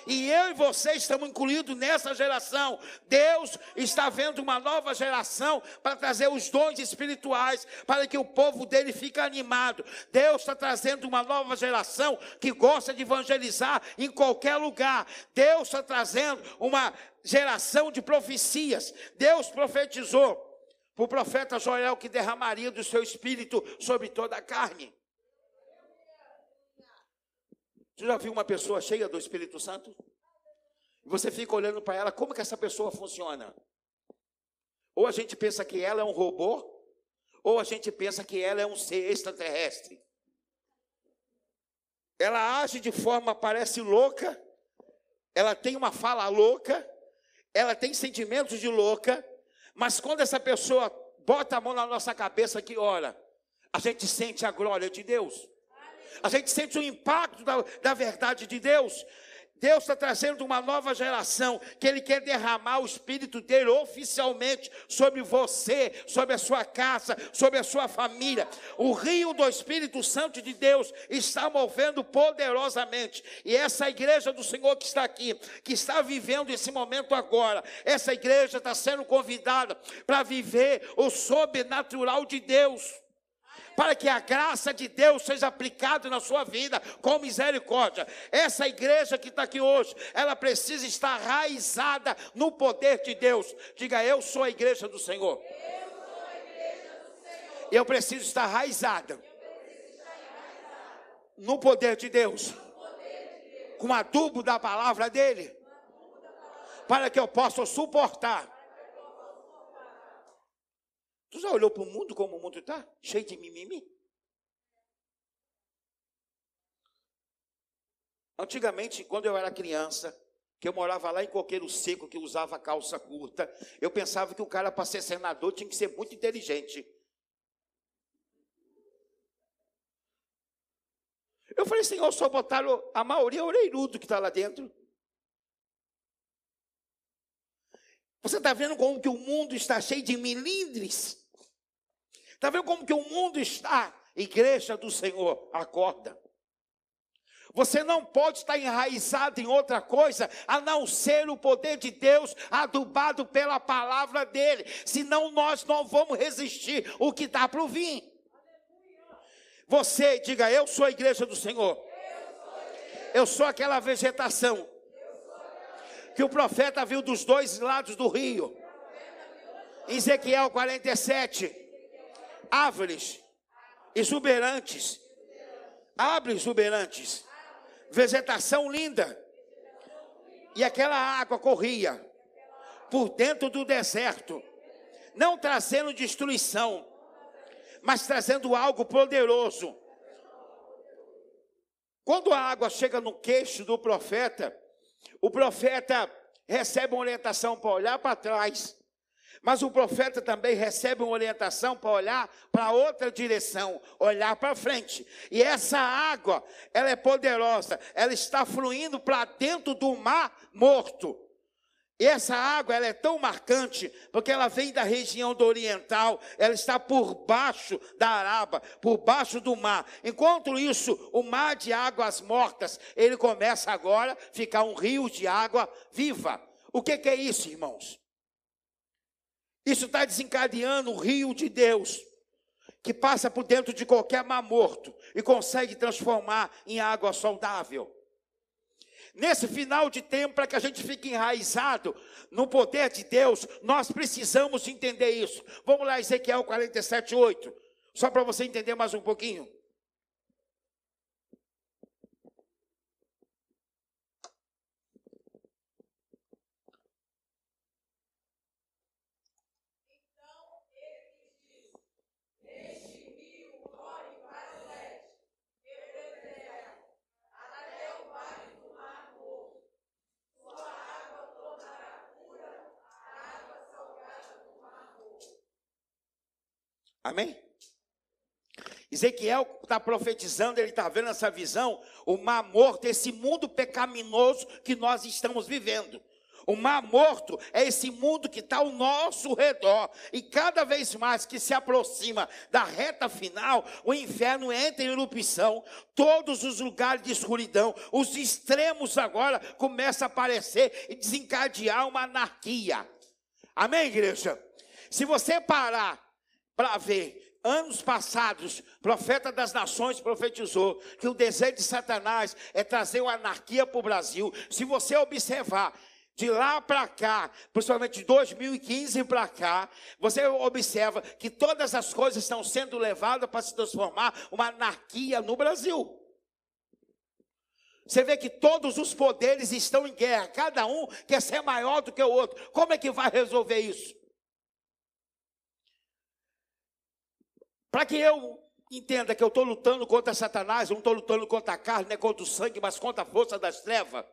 E eu e você estamos incluídos nessa geração. Deus está vendo uma nova geração para trazer os dons espirituais, para que o povo dele fique animado. Deus está trazendo uma nova geração que gosta de evangelizar em qualquer lugar. Deus está trazendo uma geração de profecias. Deus profetizou para o profeta Joel que derramaria do seu espírito sobre toda a carne. Você já viu uma pessoa cheia do Espírito Santo? Você fica olhando para ela, como que essa pessoa funciona? Ou a gente pensa que ela é um robô, ou a gente pensa que ela é um ser extraterrestre. Ela age de forma, parece louca, ela tem uma fala louca, ela tem sentimentos de louca, mas quando essa pessoa bota a mão na nossa cabeça que ora, a gente sente a glória de Deus a gente sente o impacto da, da verdade de Deus. Deus está trazendo uma nova geração que Ele quer derramar o Espírito dele oficialmente sobre você, sobre a sua casa, sobre a sua família. O rio do Espírito Santo de Deus está movendo poderosamente. E essa igreja do Senhor que está aqui, que está vivendo esse momento agora, essa igreja está sendo convidada para viver o sobrenatural de Deus para que a graça de Deus seja aplicada na sua vida com misericórdia. Essa igreja que está aqui hoje, ela precisa estar raizada no poder de Deus. Diga, eu sou a igreja do Senhor. E eu preciso estar raizada no poder de Deus, com adubo da palavra dele, para que eu possa suportar Tu já olhou para o mundo como o mundo está? Cheio de mimimi? Antigamente, quando eu era criança, que eu morava lá em Coqueiro Seco, que usava calça curta, eu pensava que o cara, para ser senador, tinha que ser muito inteligente. Eu falei, Senhor, só botaram a maioria oreirudo que está lá dentro. Você está vendo como que o mundo está cheio de milindres? Está vendo como que o mundo está? Igreja do Senhor, acorda. Você não pode estar enraizado em outra coisa a não ser o poder de Deus adubado pela palavra dele. Senão nós não vamos resistir o que está para vir. Você diga: Eu sou a igreja do Senhor. Eu sou aquela vegetação que o profeta viu dos dois lados do rio. Ezequiel 47 árvores exuberantes, árvores exuberantes, vegetação linda. E aquela água corria por dentro do deserto. não trazendo destruição, mas trazendo algo poderoso. Quando a água chega no queixo do profeta, o profeta recebe uma orientação para olhar para trás, mas o profeta também recebe uma orientação para olhar para outra direção, olhar para frente. E essa água, ela é poderosa, ela está fluindo para dentro do mar morto. E essa água ela é tão marcante, porque ela vem da região do oriental, ela está por baixo da Araba, por baixo do mar. Enquanto isso, o mar de águas mortas, ele começa agora a ficar um rio de água viva. O que, que é isso, irmãos? Isso está desencadeando o rio de Deus, que passa por dentro de qualquer mar morto e consegue transformar em água saudável. Nesse final de tempo, para que a gente fique enraizado no poder de Deus, nós precisamos entender isso. Vamos lá, Ezequiel 47, 8. Só para você entender mais um pouquinho. Amém? Ezequiel está profetizando, ele está vendo essa visão, o mar morto, esse mundo pecaminoso que nós estamos vivendo. O mar morto é esse mundo que está ao nosso redor. E cada vez mais que se aproxima da reta final, o inferno entra em erupção. Todos os lugares de escuridão, os extremos agora começam a aparecer e desencadear uma anarquia. Amém, igreja? Se você parar para ver. Anos passados, profeta das nações profetizou que o desejo de Satanás é trazer uma anarquia para o Brasil. Se você observar, de lá para cá, principalmente de 2015 para cá, você observa que todas as coisas estão sendo levadas para se transformar uma anarquia no Brasil. Você vê que todos os poderes estão em guerra, cada um quer ser maior do que o outro. Como é que vai resolver isso? Para que eu entenda que eu estou lutando contra Satanás, eu não estou lutando contra a carne, nem contra o sangue, mas contra a força das trevas.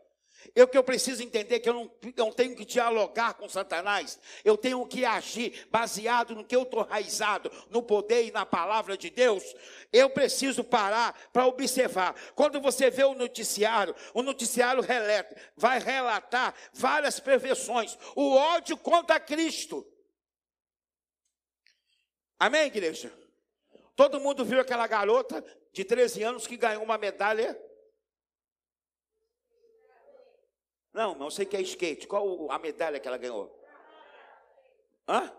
Eu que eu preciso entender que eu não, não tenho que dialogar com Satanás, eu tenho que agir baseado no que eu estou raizado, no poder e na palavra de Deus. Eu preciso parar para observar. Quando você vê o noticiário, o noticiário vai relatar várias perversões, o ódio contra Cristo. Amém, igreja? Todo mundo viu aquela garota de 13 anos que ganhou uma medalha. Não, não sei que é skate. Qual a medalha que ela ganhou? Hã?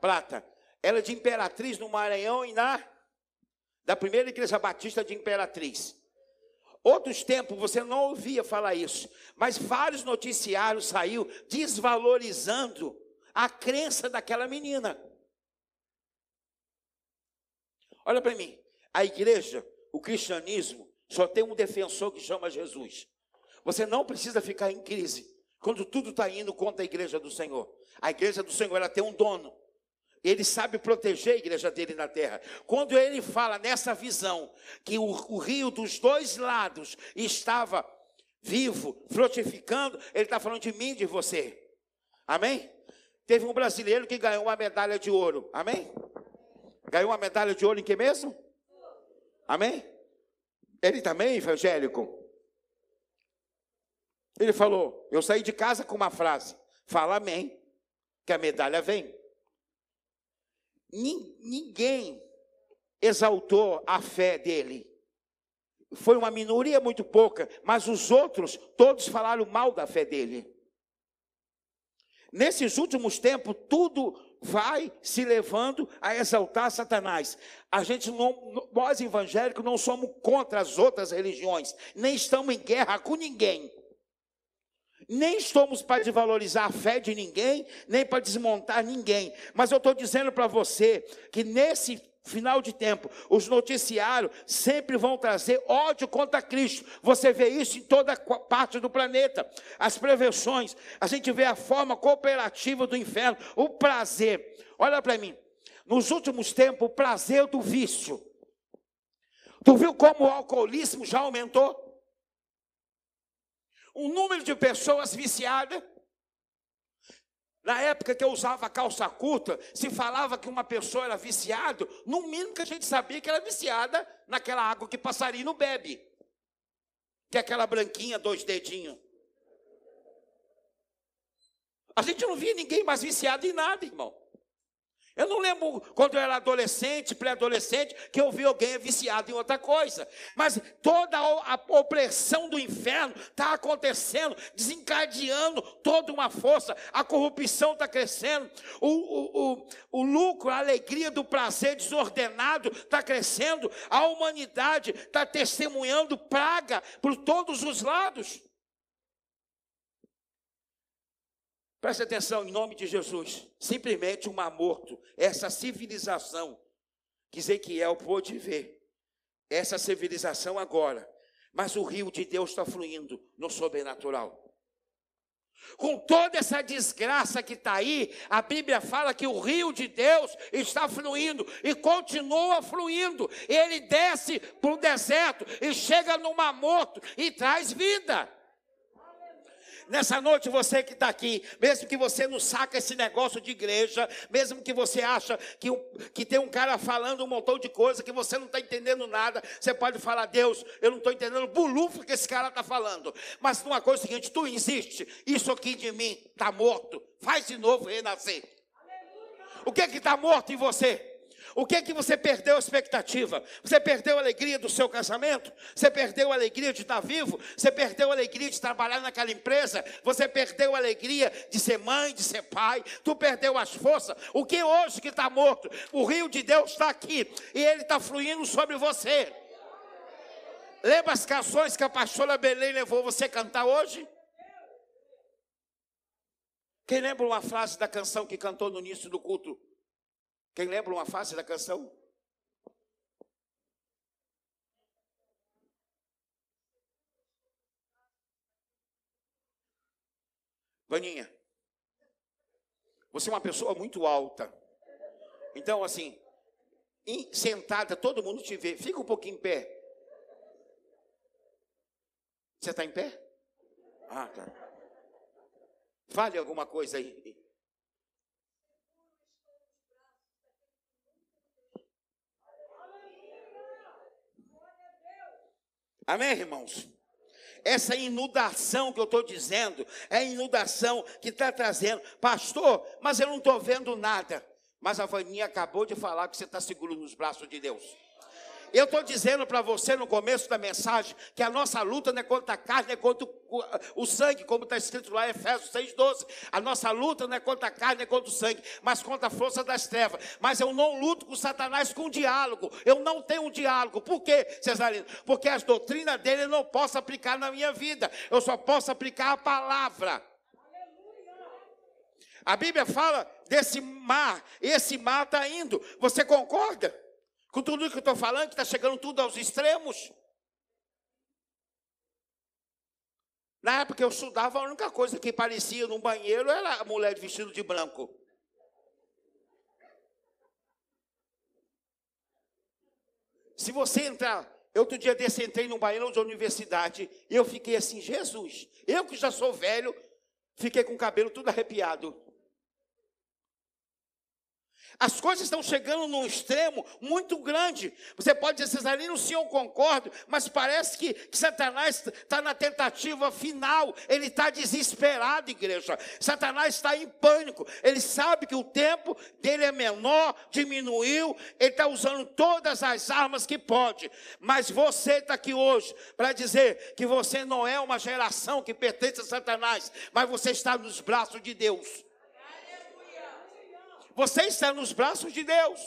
Prata. Ela é de Imperatriz no Maranhão e na da primeira igreja batista de Imperatriz. Outros tempos você não ouvia falar isso, mas vários noticiários saiu desvalorizando a crença daquela menina. Olha para mim. A igreja, o cristianismo, só tem um defensor que chama Jesus. Você não precisa ficar em crise quando tudo está indo contra a igreja do Senhor. A igreja do Senhor ela tem um dono. Ele sabe proteger a igreja dele na terra. Quando ele fala nessa visão que o, o rio dos dois lados estava vivo, frutificando, ele está falando de mim e de você. Amém? Teve um brasileiro que ganhou uma medalha de ouro. Amém? Ganhou uma medalha de ouro em que mesmo? Amém? Ele também, evangélico. Ele falou: Eu saí de casa com uma frase: Fala amém, que a medalha vem. Ninguém exaltou a fé dele. Foi uma minoria muito pouca, mas os outros todos falaram mal da fé dele. Nesses últimos tempos, tudo vai se levando a exaltar Satanás. A gente não, nós evangélicos não somos contra as outras religiões, nem estamos em guerra com ninguém. Nem estamos para desvalorizar a fé de ninguém, nem para desmontar ninguém. Mas eu estou dizendo para você que nesse Final de tempo. Os noticiários sempre vão trazer ódio contra Cristo. Você vê isso em toda parte do planeta. As prevenções, a gente vê a forma cooperativa do inferno, o prazer. Olha para mim. Nos últimos tempos, o prazer do vício. Tu viu como o alcoolismo já aumentou? O número de pessoas viciadas na época que eu usava calça curta, se falava que uma pessoa era viciada, no mínimo que a gente sabia que era viciada naquela água que passarinho bebe. Que é aquela branquinha, dois dedinhos. A gente não via ninguém mais viciado em nada, irmão. Eu não lembro quando eu era adolescente, pré-adolescente, que eu vi alguém viciado em outra coisa. Mas toda a opressão do inferno está acontecendo, desencadeando toda uma força. A corrupção está crescendo. O, o, o, o lucro, a alegria do prazer desordenado está crescendo. A humanidade está testemunhando praga por todos os lados. Preste atenção, em nome de Jesus. Simplesmente um mar morto. Essa civilização que Ezequiel pôde ver. Essa civilização agora. Mas o rio de Deus está fluindo no sobrenatural. Com toda essa desgraça que está aí, a Bíblia fala que o rio de Deus está fluindo e continua fluindo. Ele desce para o deserto e chega no mar morto e traz vida. Nessa noite, você que está aqui, mesmo que você não saca esse negócio de igreja, mesmo que você acha que, que tem um cara falando um montão de coisa que você não está entendendo nada, você pode falar, Deus, eu não estou entendendo o bulufo que esse cara está falando. Mas uma coisa é seguinte: tu insiste, isso aqui de mim está morto, faz de novo renascer. O que é que está morto em você? O que é que você perdeu a expectativa? Você perdeu a alegria do seu casamento? Você perdeu a alegria de estar vivo? Você perdeu a alegria de trabalhar naquela empresa? Você perdeu a alegria de ser mãe, de ser pai? Tu perdeu as forças? O que hoje que está morto? O rio de Deus está aqui e ele está fluindo sobre você. Lembra as canções que a pastora Belém levou você cantar hoje? Quem lembra uma frase da canção que cantou no início do culto? Quem lembra uma fase da canção? Vaninha, você é uma pessoa muito alta. Então, assim, sentada, todo mundo te vê. Fica um pouquinho em pé. Você está em pé? Ah, tá. Fale alguma coisa aí. Amém, irmãos? Essa inundação que eu estou dizendo, é a inundação que está trazendo. Pastor, mas eu não estou vendo nada. Mas a Vaninha acabou de falar que você está seguro nos braços de Deus. Eu estou dizendo para você no começo da mensagem que a nossa luta não é contra a carne, é contra o sangue, como está escrito lá em Efésios 6,12. A nossa luta não é contra a carne, é contra o sangue, mas contra a força das trevas. Mas eu não luto com Satanás com diálogo. Eu não tenho um diálogo. Por quê, Cesarino? Porque as doutrinas dele eu não posso aplicar na minha vida. Eu só posso aplicar a palavra. A Bíblia fala desse mar, esse mar está indo. Você concorda? Com tudo que eu estou falando, que está chegando tudo aos extremos. Na época que eu estudava, a única coisa que parecia no banheiro era a mulher vestida de branco. Se você entrar, outro dia desse entrei num banheiro de universidade e eu fiquei assim, Jesus, eu que já sou velho, fiquei com o cabelo tudo arrepiado. As coisas estão chegando num extremo muito grande. Você pode dizer, Cesarino, sim, eu concordo, mas parece que, que Satanás está na tentativa final. Ele está desesperado, igreja. Satanás está em pânico. Ele sabe que o tempo dele é menor, diminuiu. Ele está usando todas as armas que pode. Mas você está aqui hoje para dizer que você não é uma geração que pertence a Satanás, mas você está nos braços de Deus. Você está nos braços de Deus.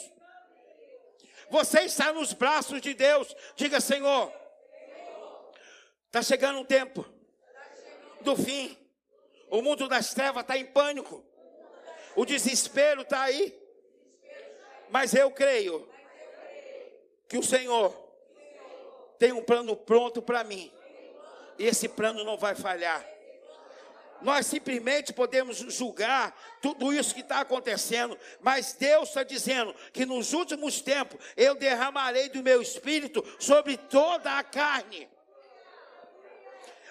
Você está nos braços de Deus. Diga, Senhor, está chegando o tempo do fim. O mundo das trevas está em pânico. O desespero está aí. Mas eu creio que o Senhor tem um plano pronto para mim. E esse plano não vai falhar. Nós simplesmente podemos julgar tudo isso que está acontecendo, mas Deus está dizendo que nos últimos tempos eu derramarei do meu espírito sobre toda a carne.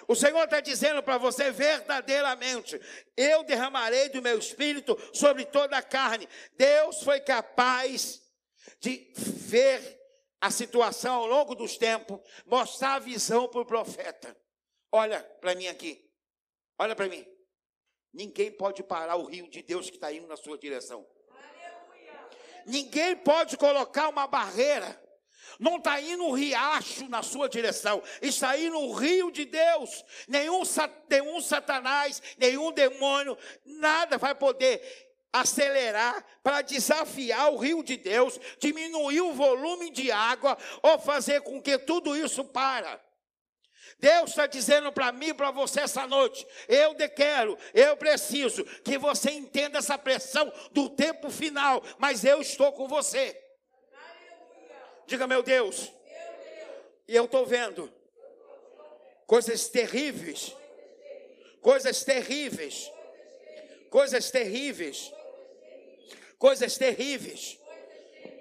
O Senhor está dizendo para você verdadeiramente: eu derramarei do meu espírito sobre toda a carne. Deus foi capaz de ver a situação ao longo dos tempos, mostrar a visão para o profeta. Olha para mim aqui. Olha para mim. Ninguém pode parar o rio de Deus que está indo na sua direção. Ninguém pode colocar uma barreira. Não está indo um riacho na sua direção, está indo um rio de Deus. Nenhum, nenhum satanás, nenhum demônio, nada vai poder acelerar para desafiar o rio de Deus, diminuir o volume de água ou fazer com que tudo isso para. Deus está dizendo para mim e para você essa noite: eu quero, eu preciso que você entenda essa pressão do tempo final, mas eu estou com você. Diga, meu Deus, e eu estou vendo coisas terríveis, coisas terríveis, coisas terríveis, coisas terríveis,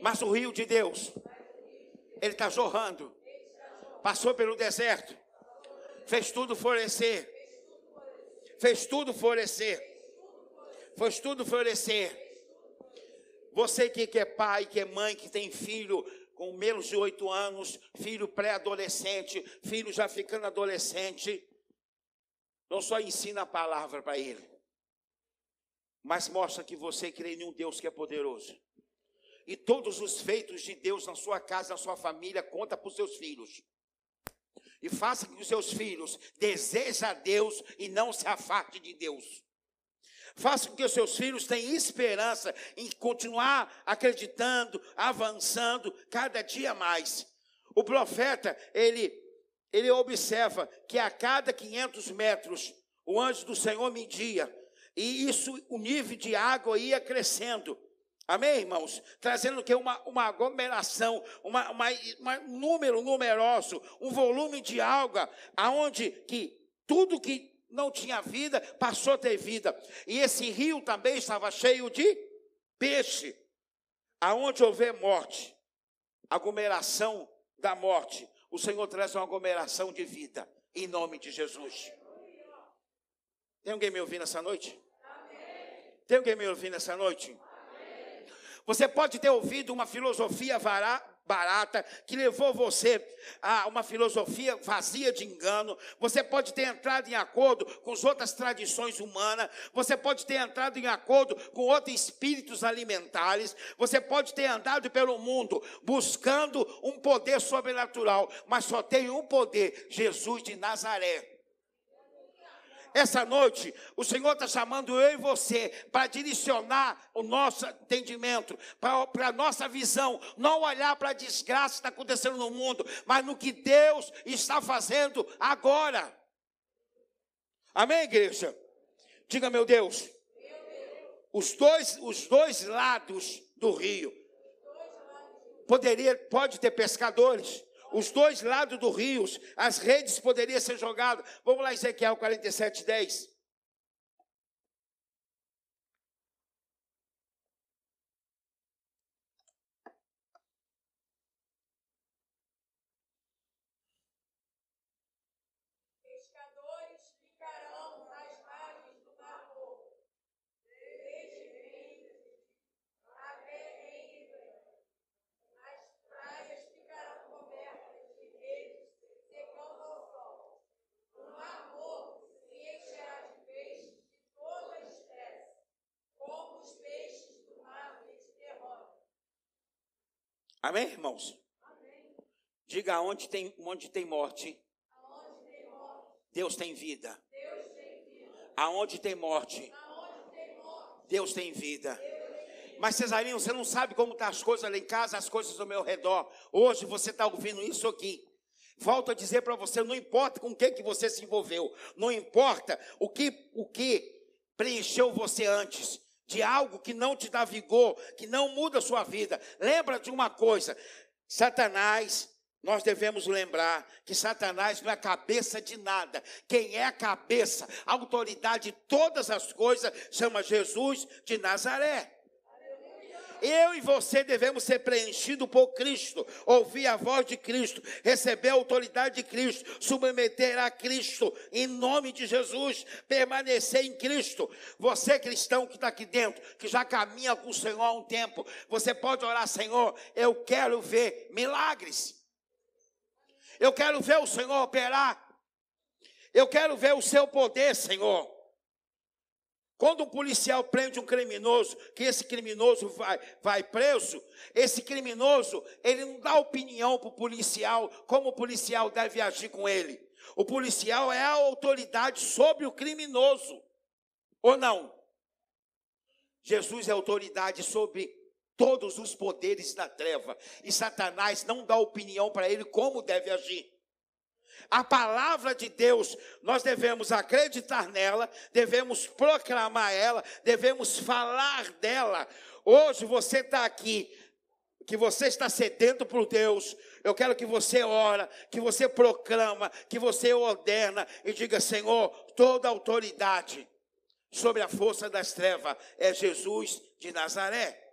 mas o rio de Deus, ele está jorrando, passou pelo deserto fez tudo florescer. Fez tudo florescer. Fez tudo florescer. Você que, é pai, que é mãe, que tem filho com menos de oito anos, filho pré-adolescente, filho já ficando adolescente, não só ensina a palavra para ele, mas mostra que você crê em um Deus que é poderoso. E todos os feitos de Deus na sua casa, na sua família, conta para os seus filhos e faça que os seus filhos desejem a Deus e não se afaste de Deus. Faça com que os seus filhos tenham esperança em continuar acreditando, avançando cada dia mais. O profeta, ele, ele observa que a cada 500 metros o anjo do Senhor media, e isso, o nível de água ia crescendo. Amém, irmãos? Trazendo que uma, uma aglomeração, uma, uma, um número numeroso, um volume de alga, aonde que tudo que não tinha vida passou a ter vida. E esse rio também estava cheio de peixe. Aonde houver morte, aglomeração da morte, o Senhor traz uma aglomeração de vida, em nome de Jesus. Tem alguém me ouvindo essa noite? Tem alguém me ouvindo essa noite? Você pode ter ouvido uma filosofia barata que levou você a uma filosofia vazia de engano. Você pode ter entrado em acordo com as outras tradições humanas. Você pode ter entrado em acordo com outros espíritos alimentares. Você pode ter andado pelo mundo buscando um poder sobrenatural, mas só tem um poder: Jesus de Nazaré. Essa noite, o Senhor está chamando eu e você para direcionar o nosso entendimento, para a nossa visão, não olhar para a desgraça que está acontecendo no mundo, mas no que Deus está fazendo agora. Amém, igreja? Diga, meu Deus. Os dois, os dois lados do rio. Poderia, pode ter pescadores os dois lados do rio, as redes poderiam ser jogadas. Vamos lá, Ezequiel 47, 10. Amém, irmãos? Amém. Diga onde tem, onde tem morte, tem morte. Deus, tem vida. Deus tem vida. Aonde tem morte, tem morte. Deus tem vida. Deus Mas Cesarinho, você não sabe como estão tá as coisas lá em casa, as coisas ao meu redor. Hoje você está ouvindo isso aqui. Volto a dizer para você, não importa com o que, que você se envolveu, não importa o que, o que preencheu você antes, de algo que não te dá vigor, que não muda a sua vida. Lembra de uma coisa: Satanás, nós devemos lembrar que Satanás não é cabeça de nada. Quem é a cabeça, a autoridade de todas as coisas, chama Jesus de Nazaré. Eu e você devemos ser preenchidos por Cristo, ouvir a voz de Cristo, receber a autoridade de Cristo, submeter a Cristo, em nome de Jesus, permanecer em Cristo. Você cristão que está aqui dentro, que já caminha com o Senhor há um tempo, você pode orar, Senhor, eu quero ver milagres. Eu quero ver o Senhor operar. Eu quero ver o seu poder, Senhor. Quando um policial prende um criminoso, que esse criminoso vai, vai preso, esse criminoso, ele não dá opinião para o policial como o policial deve agir com ele. O policial é a autoridade sobre o criminoso, ou não? Jesus é autoridade sobre todos os poderes da treva, e Satanás não dá opinião para ele como deve agir. A palavra de Deus, nós devemos acreditar nela, devemos proclamar ela, devemos falar dela. Hoje você está aqui, que você está sedento por Deus, eu quero que você ora, que você proclama, que você ordena e diga: Senhor, toda autoridade sobre a força das trevas é Jesus de Nazaré.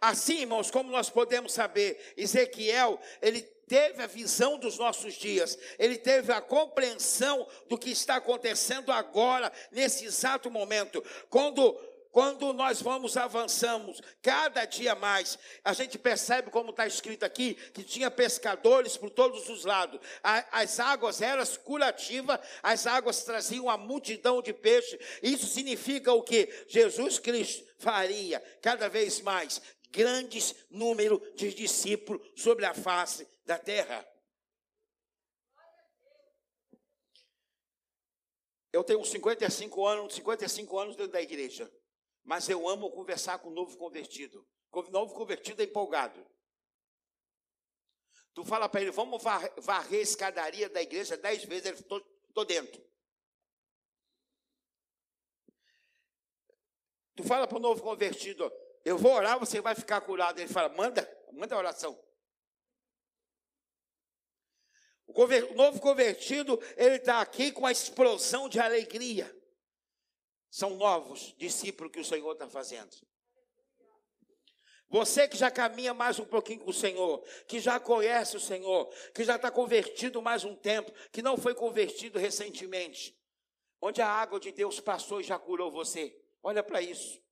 Assim, irmãos, como nós podemos saber, Ezequiel, ele teve a visão dos nossos dias, ele teve a compreensão do que está acontecendo agora, nesse exato momento. Quando quando nós vamos avançamos cada dia mais, a gente percebe, como está escrito aqui, que tinha pescadores por todos os lados. as águas eram curativas, as águas traziam uma multidão de peixes. Isso significa o que? Jesus Cristo faria cada vez mais grandes número de discípulos sobre a face da terra. Eu tenho 55 anos, 55 anos dentro da igreja, mas eu amo conversar com o novo convertido. Novo convertido é empolgado. Tu fala para ele, vamos varrer a escadaria da igreja dez vezes, ele estou dentro. Tu fala para o novo convertido, eu vou orar, você vai ficar curado. Ele fala, manda, manda a oração. O novo convertido, ele está aqui com a explosão de alegria. São novos discípulos que o Senhor está fazendo. Você que já caminha mais um pouquinho com o Senhor, que já conhece o Senhor, que já está convertido mais um tempo, que não foi convertido recentemente, onde a água de Deus passou e já curou você. Olha para isso.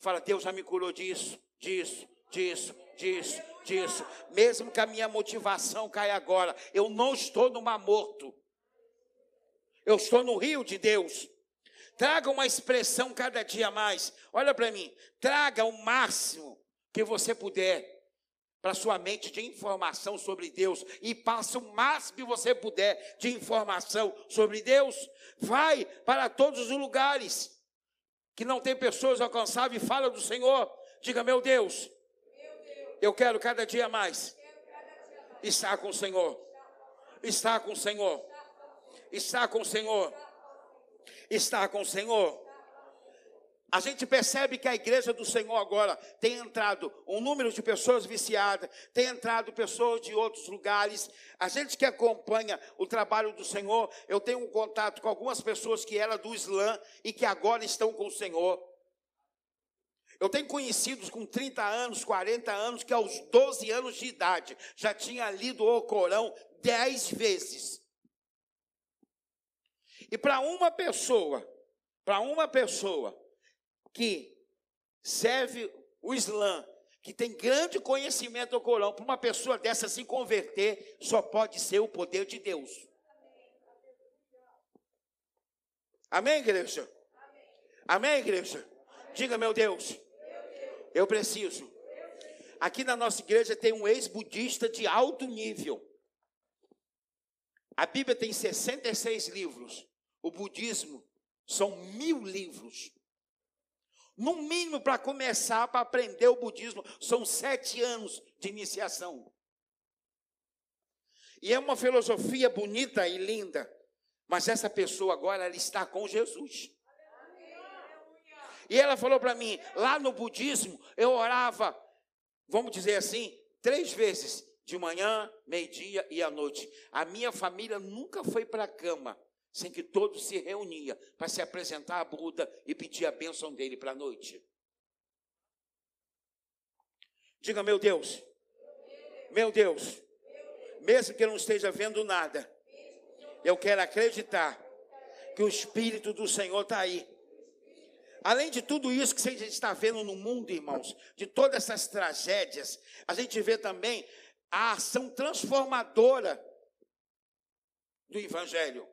Fala, Deus já me curou disso, disso, disso, disso, disso. Mesmo que a minha motivação caia agora, eu não estou no mar morto. Eu estou no rio de Deus. Traga uma expressão cada dia mais. Olha para mim. Traga o máximo que você puder para sua mente de informação sobre Deus e passe o máximo que você puder de informação sobre Deus. Vai para todos os lugares que não tem pessoas alcançáveis, fala do Senhor. Diga, meu Deus, eu quero cada dia mais estar com o Senhor. Estar com o Senhor. Estar com o Senhor. Estar com o Senhor. A gente percebe que a igreja do Senhor agora tem entrado um número de pessoas viciadas, tem entrado pessoas de outros lugares. A gente que acompanha o trabalho do Senhor, eu tenho um contato com algumas pessoas que eram do Islã e que agora estão com o Senhor. Eu tenho conhecidos com 30 anos, 40 anos, que aos 12 anos de idade já tinha lido o Corão 10 vezes. E para uma pessoa, para uma pessoa, que serve o Islã, que tem grande conhecimento do Corão, para uma pessoa dessa se converter, só pode ser o poder de Deus. Amém, igreja? Amém, igreja? Diga, meu Deus, eu preciso. Aqui na nossa igreja tem um ex-budista de alto nível. A Bíblia tem 66 livros. O budismo são mil livros. No mínimo, para começar, para aprender o budismo, são sete anos de iniciação. E é uma filosofia bonita e linda. Mas essa pessoa agora ela está com Jesus. E ela falou para mim, lá no budismo, eu orava, vamos dizer assim, três vezes, de manhã, meio-dia e à noite. A minha família nunca foi para a cama sem que todos se reuniam para se apresentar a Buda e pedir a bênção dele para a noite. Diga, meu Deus, meu Deus, mesmo que eu não esteja vendo nada, eu quero acreditar que o Espírito do Senhor está aí. Além de tudo isso que a gente está vendo no mundo, irmãos, de todas essas tragédias, a gente vê também a ação transformadora do Evangelho.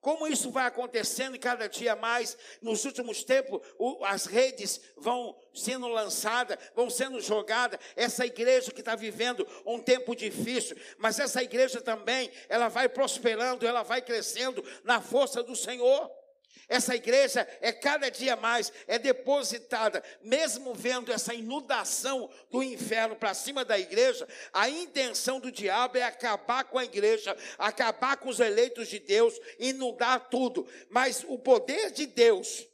Como isso vai acontecendo cada dia mais, nos últimos tempos, as redes vão sendo lançadas, vão sendo jogadas. Essa igreja que está vivendo um tempo difícil, mas essa igreja também, ela vai prosperando, ela vai crescendo na força do Senhor. Essa igreja é cada dia mais, é depositada, mesmo vendo essa inundação do inferno para cima da igreja, a intenção do diabo é acabar com a igreja, acabar com os eleitos de Deus, inundar tudo. Mas o poder de Deus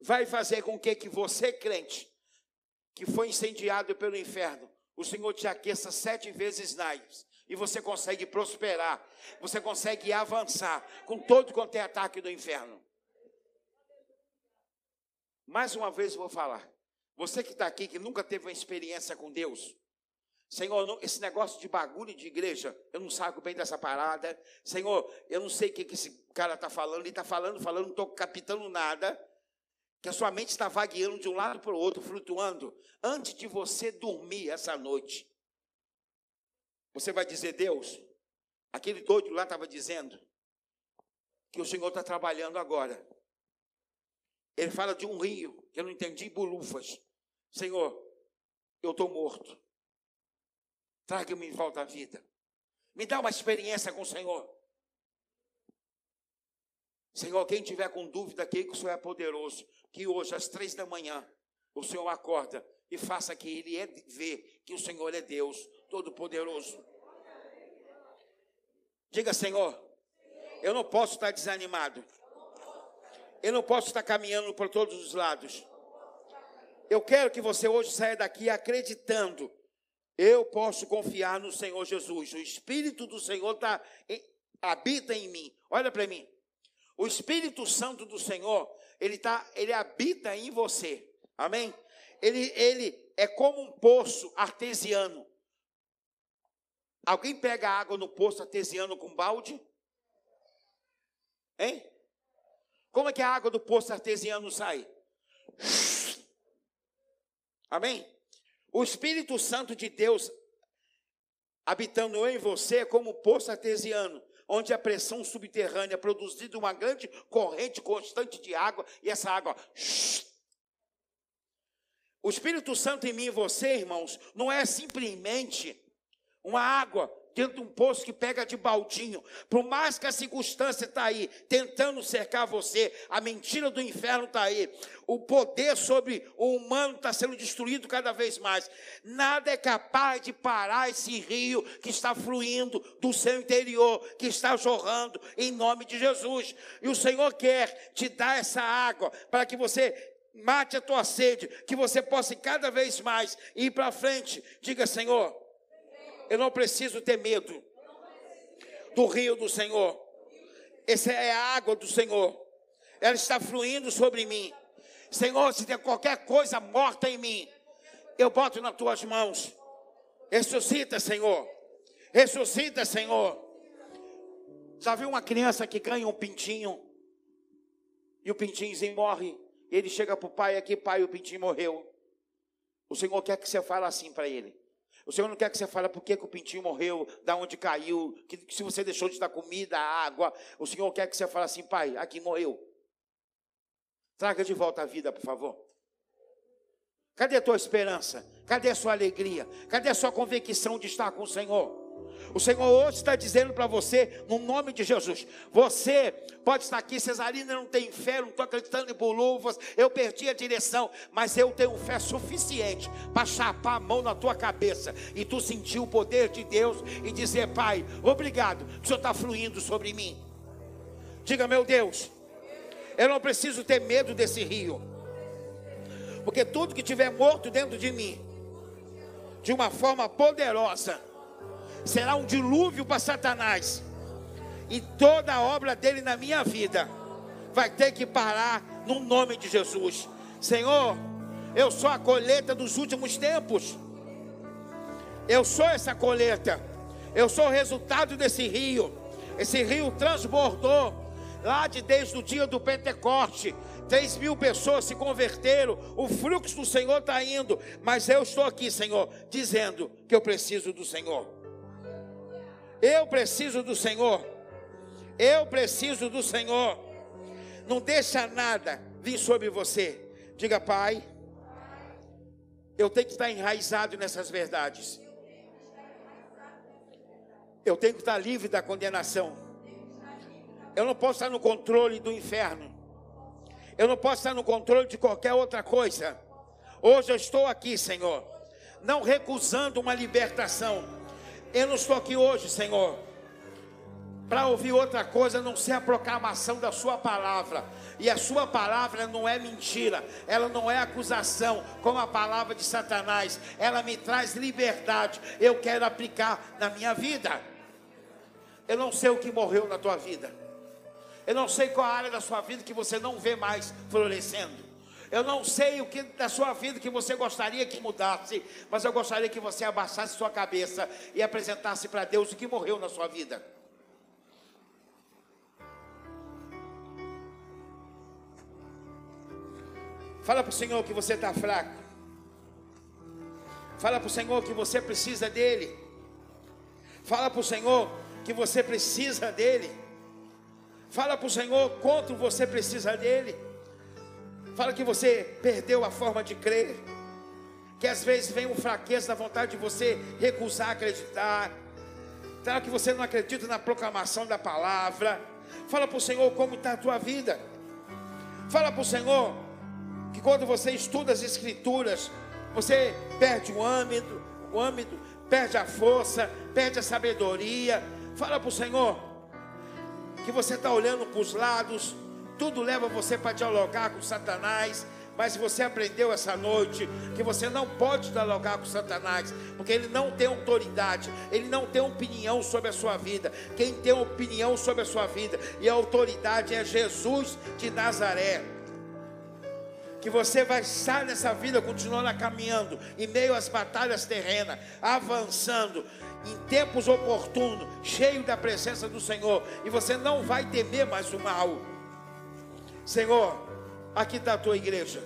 vai fazer com que, que você, crente, que foi incendiado pelo inferno, o Senhor te aqueça sete vezes mais e você consegue prosperar, você consegue avançar com todo quanto é ataque do inferno. Mais uma vez vou falar. Você que está aqui, que nunca teve uma experiência com Deus, Senhor, esse negócio de bagulho de igreja, eu não saco bem dessa parada. Senhor, eu não sei o que, que esse cara está falando, ele está falando, falando, não estou captando nada. Que a sua mente está vagueando de um lado para o outro, flutuando. Antes de você dormir essa noite, você vai dizer, Deus, aquele doido lá estava dizendo que o Senhor está trabalhando agora. Ele fala de um rio, que eu não entendi, bolufas. Senhor, eu estou morto. Traga-me em volta à vida. Me dá uma experiência com o Senhor. Senhor, quem tiver com dúvida aqui que o Senhor é poderoso, que hoje às três da manhã o Senhor acorda e faça que ele é, vê que o Senhor é Deus Todo-Poderoso. Diga, Senhor, eu não posso estar desanimado. Eu não posso estar caminhando por todos os lados. Eu quero que você hoje saia daqui acreditando. Eu posso confiar no Senhor Jesus. O Espírito do Senhor tá, habita em mim. Olha para mim. O Espírito Santo do Senhor, ele, tá, ele habita em você. Amém? Ele, ele é como um poço artesiano. Alguém pega água no poço artesiano com balde? Hein? Como é que a água do poço artesiano sai? Amém? O Espírito Santo de Deus habitando em você é como um poço artesiano, onde a pressão subterrânea produzindo uma grande corrente constante de água e essa água. O Espírito Santo em mim e você, irmãos, não é simplesmente uma água dentro de um poço que pega de baldinho. Por mais que a circunstância está aí, tentando cercar você, a mentira do inferno está aí. O poder sobre o humano está sendo destruído cada vez mais. Nada é capaz de parar esse rio que está fluindo do seu interior, que está jorrando em nome de Jesus. E o Senhor quer te dar essa água para que você mate a tua sede, que você possa cada vez mais ir para frente. Diga, Senhor, eu não preciso ter medo do rio do Senhor. Essa é a água do Senhor. Ela está fluindo sobre mim. Senhor, se tem qualquer coisa morta em mim, eu boto nas tuas mãos. Ressuscita, Senhor. Ressuscita, Senhor. Já viu uma criança que ganha um pintinho e o pintinho morre? Ele chega para o pai aqui, pai, o pintinho morreu. O Senhor quer que você fale assim para ele. O Senhor não quer que você fale por que, o pintinho morreu, da onde caiu, que, que, se você deixou de dar comida, água. O Senhor quer que você fale assim, pai, aqui morreu. Traga de volta a vida, por favor. Cadê a tua esperança? Cadê a sua alegria? Cadê a sua convicção de estar com o Senhor? O Senhor hoje está dizendo para você, no nome de Jesus, você pode estar aqui, Cesarina não tem fé, não estou acreditando em boluvas, eu perdi a direção, mas eu tenho fé suficiente para chapar a mão na tua cabeça e tu sentir o poder de Deus e dizer, Pai, obrigado, o Senhor está fluindo sobre mim. Diga, meu Deus, eu não preciso ter medo desse rio, porque tudo que tiver morto dentro de mim, de uma forma poderosa. Será um dilúvio para Satanás. E toda a obra dele na minha vida vai ter que parar no nome de Jesus. Senhor, eu sou a colheita dos últimos tempos. Eu sou essa colheita. Eu sou o resultado desse rio. Esse rio transbordou lá de desde o dia do Pentecoste. Três mil pessoas se converteram. O fluxo do Senhor está indo. Mas eu estou aqui, Senhor, dizendo que eu preciso do Senhor. Eu preciso do Senhor. Eu preciso do Senhor. Não deixa nada vir sobre você. Diga, Pai, eu tenho que estar enraizado nessas verdades. Eu tenho que estar livre da condenação. Eu não posso estar no controle do inferno. Eu não posso estar no controle de qualquer outra coisa. Hoje eu estou aqui, Senhor, não recusando uma libertação. Eu não estou aqui hoje, Senhor, para ouvir outra coisa, não ser a proclamação da Sua palavra. E a Sua palavra não é mentira, ela não é acusação, como a palavra de Satanás. Ela me traz liberdade. Eu quero aplicar na minha vida. Eu não sei o que morreu na tua vida. Eu não sei qual área da sua vida que você não vê mais florescendo. Eu não sei o que da sua vida que você gostaria que mudasse, mas eu gostaria que você abaixasse sua cabeça e apresentasse para Deus o que morreu na sua vida. Fala para o Senhor que você está fraco. Fala para o Senhor que você precisa dEle. Fala para o Senhor que você precisa dEle. Fala para o Senhor quanto você precisa dEle. Fala que você perdeu a forma de crer. Que às vezes vem uma fraqueza da vontade de você recusar acreditar. Fala que você não acredita na proclamação da palavra. Fala para o Senhor como está a tua vida. Fala para o Senhor que quando você estuda as escrituras, você perde o âmbito, o âmbito, perde a força, perde a sabedoria. Fala para o Senhor que você está olhando para os lados, tudo leva você para dialogar com Satanás. Mas você aprendeu essa noite que você não pode dialogar com Satanás, porque ele não tem autoridade, ele não tem opinião sobre a sua vida. Quem tem opinião sobre a sua vida e a autoridade é Jesus de Nazaré que você vai estar nessa vida continuando caminhando em meio às batalhas terrenas, avançando em tempos oportunos, cheio da presença do Senhor, e você não vai temer mais o mal. Senhor, aqui está a tua igreja,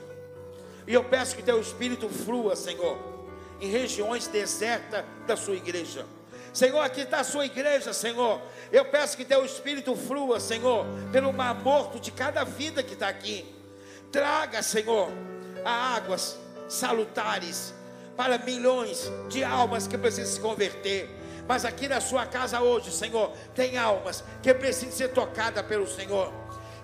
e eu peço que teu espírito flua, Senhor, em regiões desertas da sua igreja. Senhor, aqui está a sua igreja, Senhor. Eu peço que teu espírito flua, Senhor, pelo mar morto de cada vida que está aqui. Traga, Senhor, águas salutares para milhões de almas que precisam se converter. Mas aqui na sua casa hoje, Senhor, tem almas que precisam ser tocadas pelo Senhor.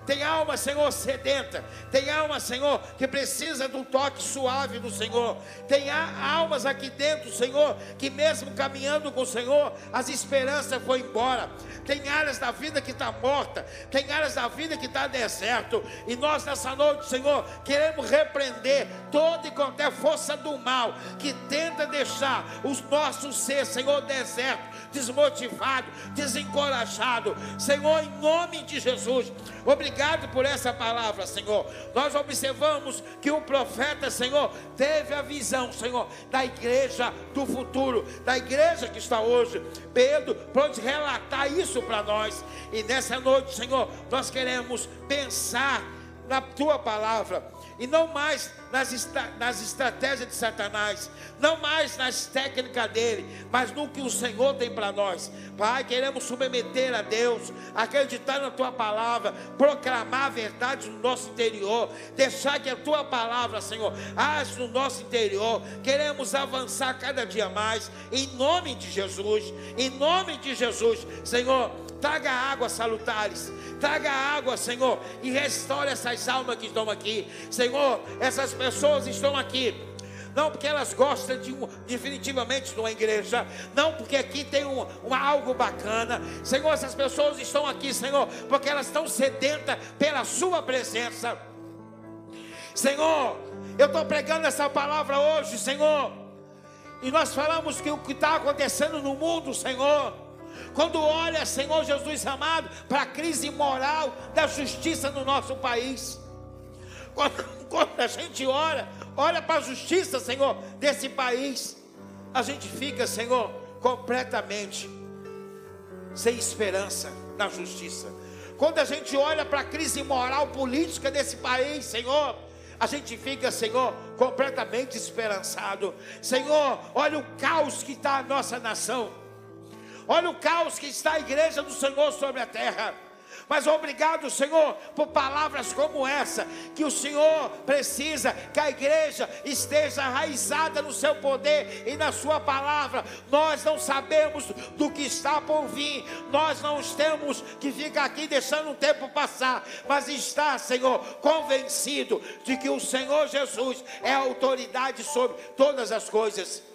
Tem alma, Senhor, sedenta. Tem alma, Senhor, que precisa um toque suave do Senhor. Tem almas aqui dentro, Senhor, que mesmo caminhando com o Senhor, as esperanças foram embora. Tem áreas da vida que está morta. Tem áreas da vida que está deserto. E nós nessa noite, Senhor, queremos repreender toda e qualquer força do mal que tenta deixar os nossos ser, Senhor, deserto, desmotivado, desencorajado. Senhor, em nome de Jesus, obrigado por essa palavra, Senhor. Nós observamos que o profeta, Senhor, teve a visão, Senhor, da igreja do futuro, da igreja que está hoje. Pedro pode relatar isso para nós. E nessa noite, Senhor, nós queremos pensar na tua palavra e não mais nas, nas estratégias de Satanás, não mais nas técnicas dele, mas no que o Senhor tem para nós. Pai, queremos submeter a Deus, acreditar na tua palavra, proclamar a verdade no nosso interior, deixar que a tua palavra, Senhor, age no nosso interior. Queremos avançar cada dia mais, em nome de Jesus, em nome de Jesus, Senhor. Traga águas salutares, traga água, Senhor, e restaure essas almas que estão aqui. Senhor, essas pessoas estão aqui não porque elas gostam de um, definitivamente de uma igreja, não porque aqui tem um, um, algo bacana, Senhor, essas pessoas estão aqui, Senhor, porque elas estão sedentas pela Sua presença, Senhor, eu estou pregando essa palavra hoje, Senhor, E nós falamos que o que está acontecendo no mundo, Senhor, quando olha, Senhor Jesus amado, para a crise moral da justiça no nosso país. Quando, quando a gente ora, olha para a justiça, Senhor, desse país, a gente fica, Senhor, completamente sem esperança na justiça. Quando a gente olha para a crise moral política desse país, Senhor, a gente fica, Senhor, completamente esperançado. Senhor, olha o caos que está a nossa nação. Olha o caos que está a igreja do Senhor sobre a terra. Mas obrigado, Senhor, por palavras como essa, que o Senhor precisa que a igreja esteja arraizada no seu poder e na sua palavra. Nós não sabemos do que está por vir, nós não temos que ficar aqui deixando o tempo passar, mas está, Senhor, convencido de que o Senhor Jesus é autoridade sobre todas as coisas.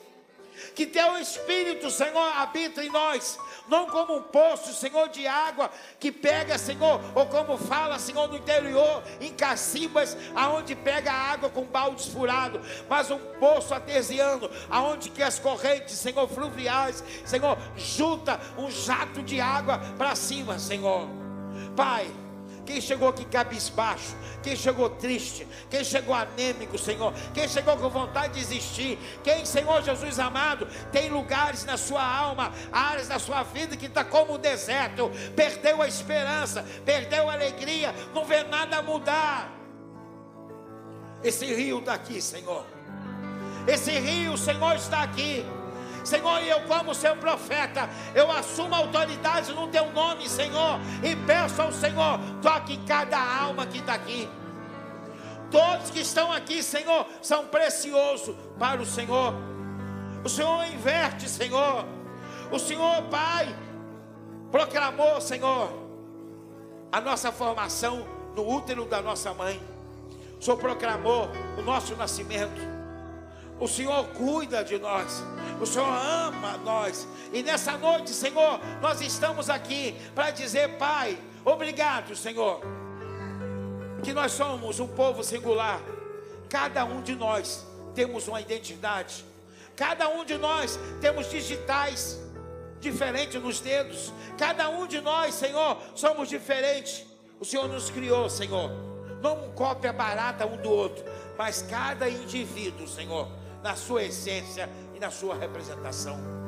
Que teu Espírito, Senhor, habita em nós, não como um poço, Senhor, de água que pega, Senhor, ou como fala, Senhor, no interior, em cacibas, aonde pega a água com baldes furado, mas um poço artesiano, aonde que as correntes, Senhor, fluviais, Senhor, junta um jato de água para cima, Senhor. Pai, quem chegou aqui cabisbaixo, quem chegou triste, quem chegou anêmico, Senhor, quem chegou com vontade de desistir, quem, Senhor Jesus amado, tem lugares na sua alma, áreas da sua vida que está como um deserto, perdeu a esperança, perdeu a alegria, não vê nada mudar. Esse rio está aqui, Senhor. Esse rio, Senhor, está aqui. Senhor, eu, como seu profeta, eu assumo autoridade no teu nome, Senhor, e peço ao Senhor, toque cada alma que está aqui. Todos que estão aqui, Senhor, são preciosos para o Senhor. O Senhor inverte, Senhor. O Senhor, Pai, proclamou, Senhor, a nossa formação no útero da nossa mãe. O Senhor proclamou o nosso nascimento. O Senhor cuida de nós. O Senhor ama nós. E nessa noite, Senhor, nós estamos aqui para dizer, Pai, obrigado, Senhor, que nós somos um povo singular. Cada um de nós temos uma identidade. Cada um de nós temos digitais diferentes nos dedos. Cada um de nós, Senhor, somos diferentes. O Senhor nos criou, Senhor. Não cópia barata um do outro, mas cada indivíduo, Senhor na sua essência e na sua representação.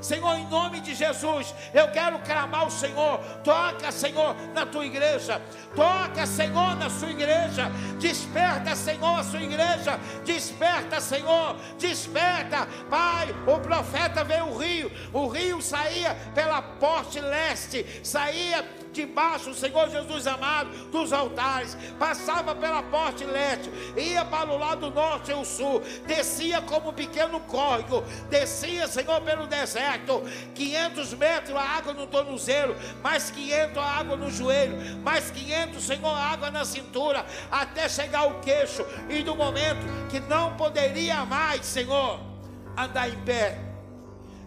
Senhor, em nome de Jesus, eu quero clamar o Senhor. Toca, Senhor, na tua igreja. Toca, Senhor, na sua igreja. Desperta, Senhor, a sua igreja. Desperta, Senhor. Desperta. Pai, o profeta veio o rio. O rio saía pela porte leste. Saía debaixo, Senhor Jesus amado, dos altares, passava pela porte leste, ia para o lado norte e o sul, descia como um pequeno córrego, descia, Senhor, pelo deserto, 500 metros a água no tornozelo, mais 500 a água no joelho, mais 500, Senhor, água na cintura, até chegar ao queixo, e no momento que não poderia mais, Senhor, andar em pé.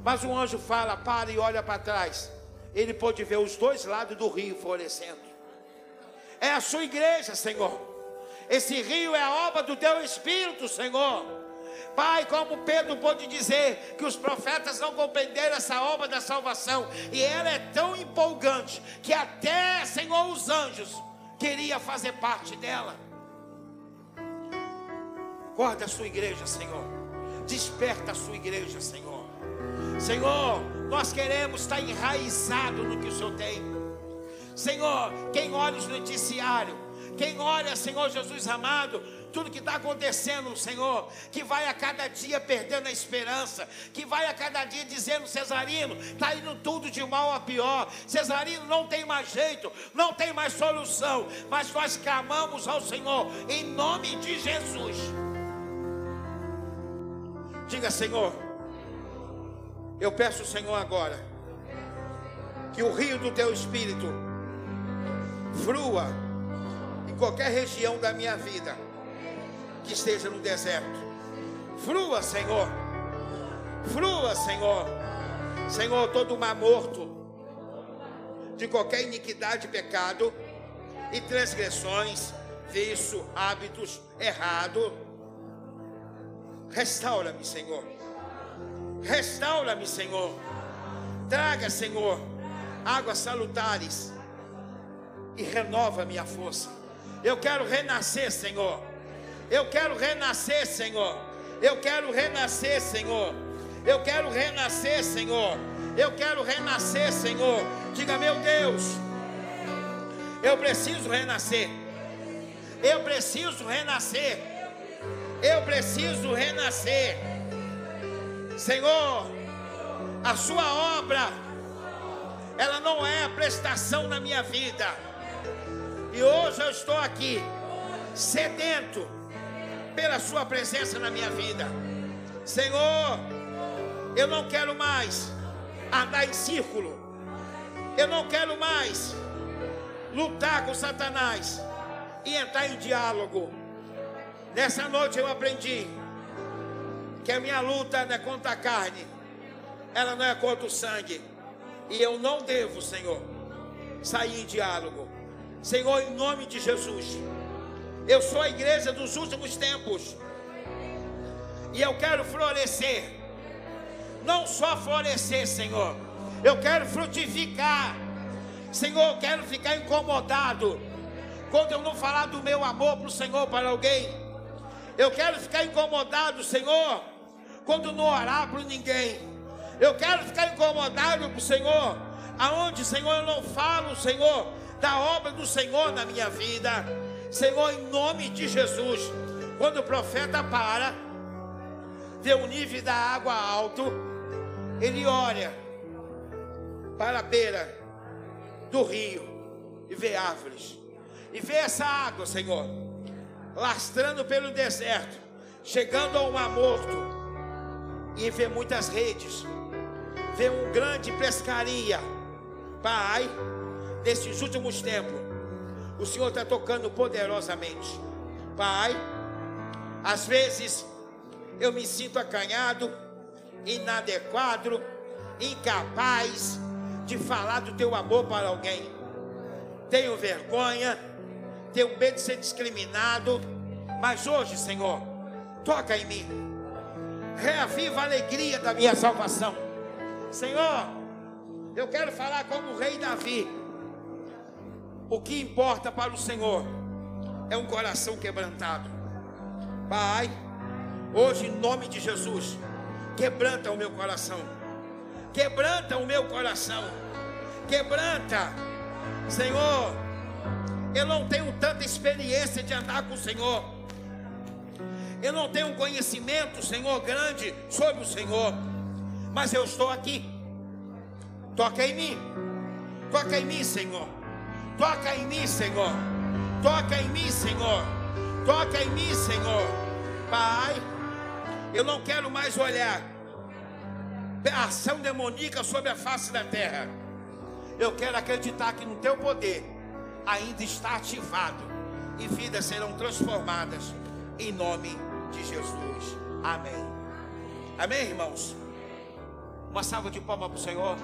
Mas um anjo fala: para e olha para trás ele pôde ver os dois lados do rio florescendo. É a sua igreja, Senhor. Esse rio é a obra do teu Espírito, Senhor. Pai, como Pedro pôde dizer que os profetas não compreenderam essa obra da salvação, e ela é tão empolgante que até, Senhor, os anjos queria fazer parte dela. Guarda a sua igreja, Senhor. Desperta a sua igreja, Senhor. Senhor, nós queremos estar enraizado no que o Senhor tem. Senhor, quem olha os noticiários, quem olha, Senhor Jesus amado, tudo que está acontecendo, Senhor, que vai a cada dia perdendo a esperança, que vai a cada dia dizendo, Cesarino, está indo tudo de mal a pior, Cesarino não tem mais jeito, não tem mais solução, mas nós clamamos ao Senhor, em nome de Jesus. Diga, Senhor, eu peço, Senhor, agora, que o rio do teu espírito flua em qualquer região da minha vida que esteja no deserto. Flua, Senhor. Flua, Senhor. Senhor, todo mar morto de qualquer iniquidade, pecado e transgressões, vício, hábitos errado. Restaura-me, Senhor Restaura-me, Senhor. Traga, Senhor, águas salutares e renova minha força. Eu quero renascer, Senhor. Eu quero renascer, Senhor. Eu quero renascer, Senhor. Eu quero renascer, Senhor. Eu quero renascer, Senhor. Diga, meu Deus, eu preciso renascer. Eu preciso renascer. Eu preciso renascer. Senhor, a sua obra, ela não é a prestação na minha vida. E hoje eu estou aqui, sedento pela sua presença na minha vida. Senhor, eu não quero mais andar em círculo. Eu não quero mais lutar com Satanás e entrar em diálogo. Nessa noite eu aprendi que a minha luta não é contra a carne, ela não é contra o sangue. E eu não devo, Senhor, sair em diálogo. Senhor, em nome de Jesus, eu sou a igreja dos últimos tempos. E eu quero florescer. Não só florescer, Senhor. Eu quero frutificar. Senhor, eu quero ficar incomodado quando eu não falar do meu amor para o Senhor para alguém. Eu quero ficar incomodado, Senhor, quando não orar para ninguém. Eu quero ficar incomodado para o Senhor, aonde, Senhor, eu não falo, Senhor, da obra do Senhor na minha vida. Senhor, em nome de Jesus, quando o profeta para, vê o nível da água alto, ele olha para a beira do rio e vê árvores. E vê essa água, Senhor, lastrando pelo deserto, chegando ao mar morto. E vê muitas redes. Vê um grande pescaria. Pai, nesses últimos tempos, o Senhor está tocando poderosamente. Pai, às vezes eu me sinto acanhado, inadequado, incapaz de falar do teu amor para alguém. Tenho vergonha, tenho medo de ser discriminado, mas hoje, Senhor, toca em mim, reaviva a alegria da minha salvação. Senhor, eu quero falar como o rei Davi. O que importa para o Senhor é um coração quebrantado. Pai, hoje em nome de Jesus, quebranta o meu coração Quebranta o meu coração. Quebranta. Senhor, eu não tenho tanta experiência de andar com o Senhor. Eu não tenho um conhecimento, Senhor, grande sobre o Senhor. Mas eu estou aqui. Toca em mim. Toca em mim, Senhor. Toca em mim, Senhor. Toca em mim, Senhor. Toca em mim, Senhor. Pai, eu não quero mais olhar ação demoníaca sobre a face da terra. Eu quero acreditar que no teu poder ainda está ativado e vidas serão transformadas em nome de Jesus. Amém. Amém, irmãos? Uma salva de palmas para o Senhor.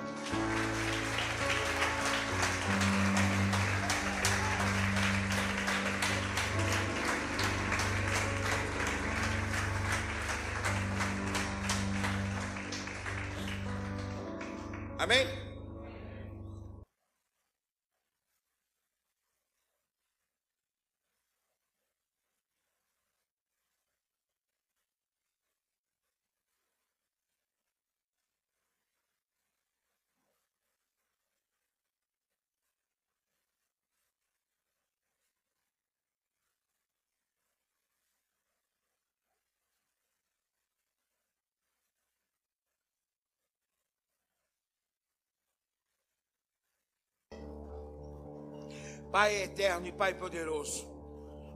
Pai eterno e Pai poderoso,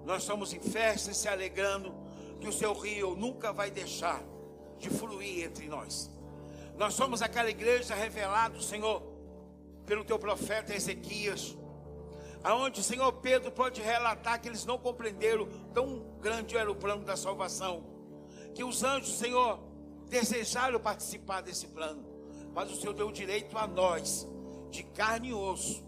nós estamos em festa e se alegrando que o seu rio nunca vai deixar de fluir entre nós. Nós somos aquela igreja revelada, Senhor, pelo teu profeta Ezequias, aonde o Senhor Pedro pode relatar que eles não compreenderam tão grande era o plano da salvação, que os anjos, Senhor, desejaram participar desse plano, mas o Senhor deu direito a nós, de carne e osso,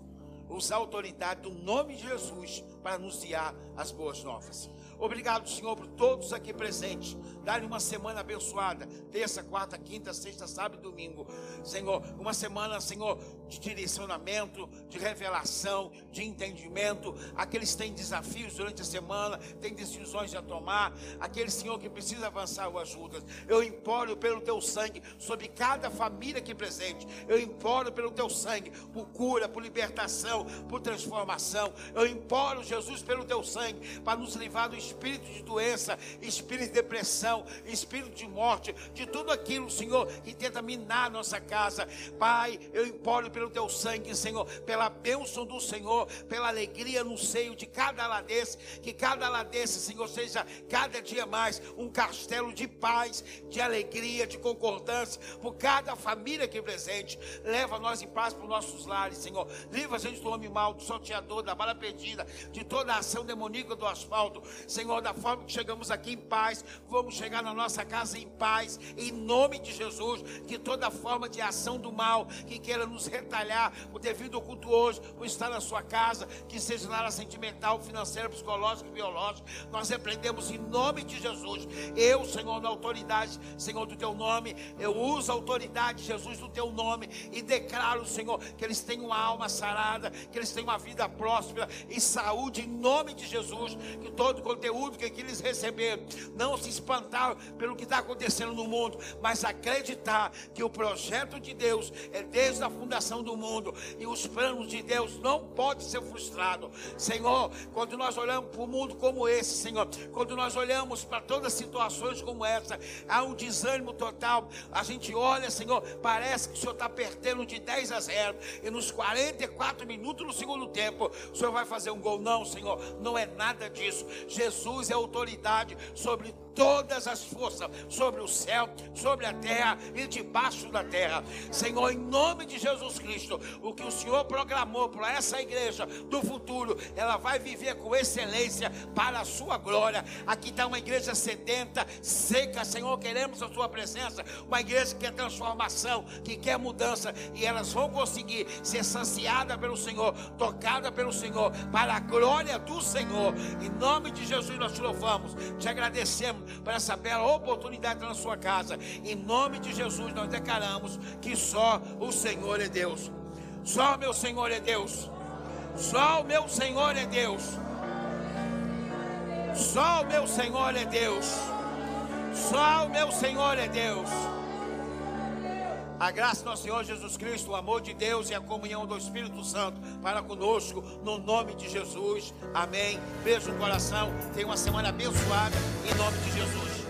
usar a autoridade do nome de Jesus para anunciar as boas novas. Obrigado, Senhor, por todos aqui presentes. Dá-lhe uma semana abençoada. Terça, quarta, quinta, sexta, sábado e domingo. Senhor, uma semana, Senhor, de direcionamento, de revelação, de entendimento. Aqueles que têm desafios durante a semana, têm decisões a tomar. Aquele Senhor que precisa avançar o ajuda. Eu imploro pelo teu sangue sobre cada família aqui presente. Eu imploro pelo teu sangue por cura, por libertação, por transformação. Eu imploro, Jesus, pelo teu sangue para nos livrar do espírito de doença, espírito de depressão, espírito de morte, de tudo aquilo, Senhor, que tenta minar nossa casa. Pai, eu imploro pelo teu sangue, Senhor, pela bênção do Senhor, pela alegria no seio de cada ladense, que cada ladense, Senhor, seja cada dia mais um castelo de paz, de alegria, de concordância, por cada família aqui presente. Leva nós em paz para os nossos lares, Senhor. Livra a gente do homem mau, do salteador, da bala perdida, de toda a ação demoníaca do asfalto. Senhor, da forma que chegamos aqui em paz, vamos chegar na nossa casa em paz, em nome de Jesus. Que toda forma de ação do mal que queira nos retalhar por devido culto hoje, por estar na sua casa, que seja na área sentimental, financeira, psicológica, biológica, nós repreendemos em nome de Jesus. Eu, Senhor, na autoridade, Senhor, do teu nome, eu uso a autoridade, Jesus, do teu nome e declaro, Senhor, que eles têm uma alma sarada, que eles têm uma vida próspera e saúde em nome de Jesus. Que todo conteúdo que, que eles receberam não se espantar pelo que está acontecendo no mundo, mas acreditar que o projeto de Deus é desde a fundação do mundo e os planos de Deus não podem ser frustrados. Senhor, quando nós olhamos para um mundo como esse, Senhor, quando nós olhamos para todas situações como essa, há um desânimo total. A gente olha, Senhor, parece que o Senhor está perdendo de 10 a 0 e nos 44 minutos do segundo tempo, o Senhor vai fazer um gol. Não, Senhor, não é nada disso. Jesus é autoridade sobre todas as forças, sobre o céu, sobre a terra e debaixo da terra. Senhor, em nome de Jesus Cristo, o que o Senhor programou para essa igreja do futuro, ela vai viver com excelência para a sua glória. Aqui está uma igreja sedenta, seca, Senhor, queremos a sua presença, uma igreja que quer transformação, que quer mudança, e elas vão conseguir ser saciadas pelo Senhor, tocada pelo Senhor, para a glória do Senhor. Em nome de Jesus nós te louvamos, te agradecemos por essa bela oportunidade na sua casa. Em nome de Jesus, nós declaramos que só o Senhor é Deus. Só o meu Senhor é Deus. Só o meu Senhor é Deus. Só o meu Senhor é Deus. Só o meu Senhor é Deus. A graça do nosso Senhor Jesus Cristo, o amor de Deus e a comunhão do Espírito Santo para conosco, no nome de Jesus. Amém. Beijo no coração. Tenha uma semana abençoada, em nome de Jesus.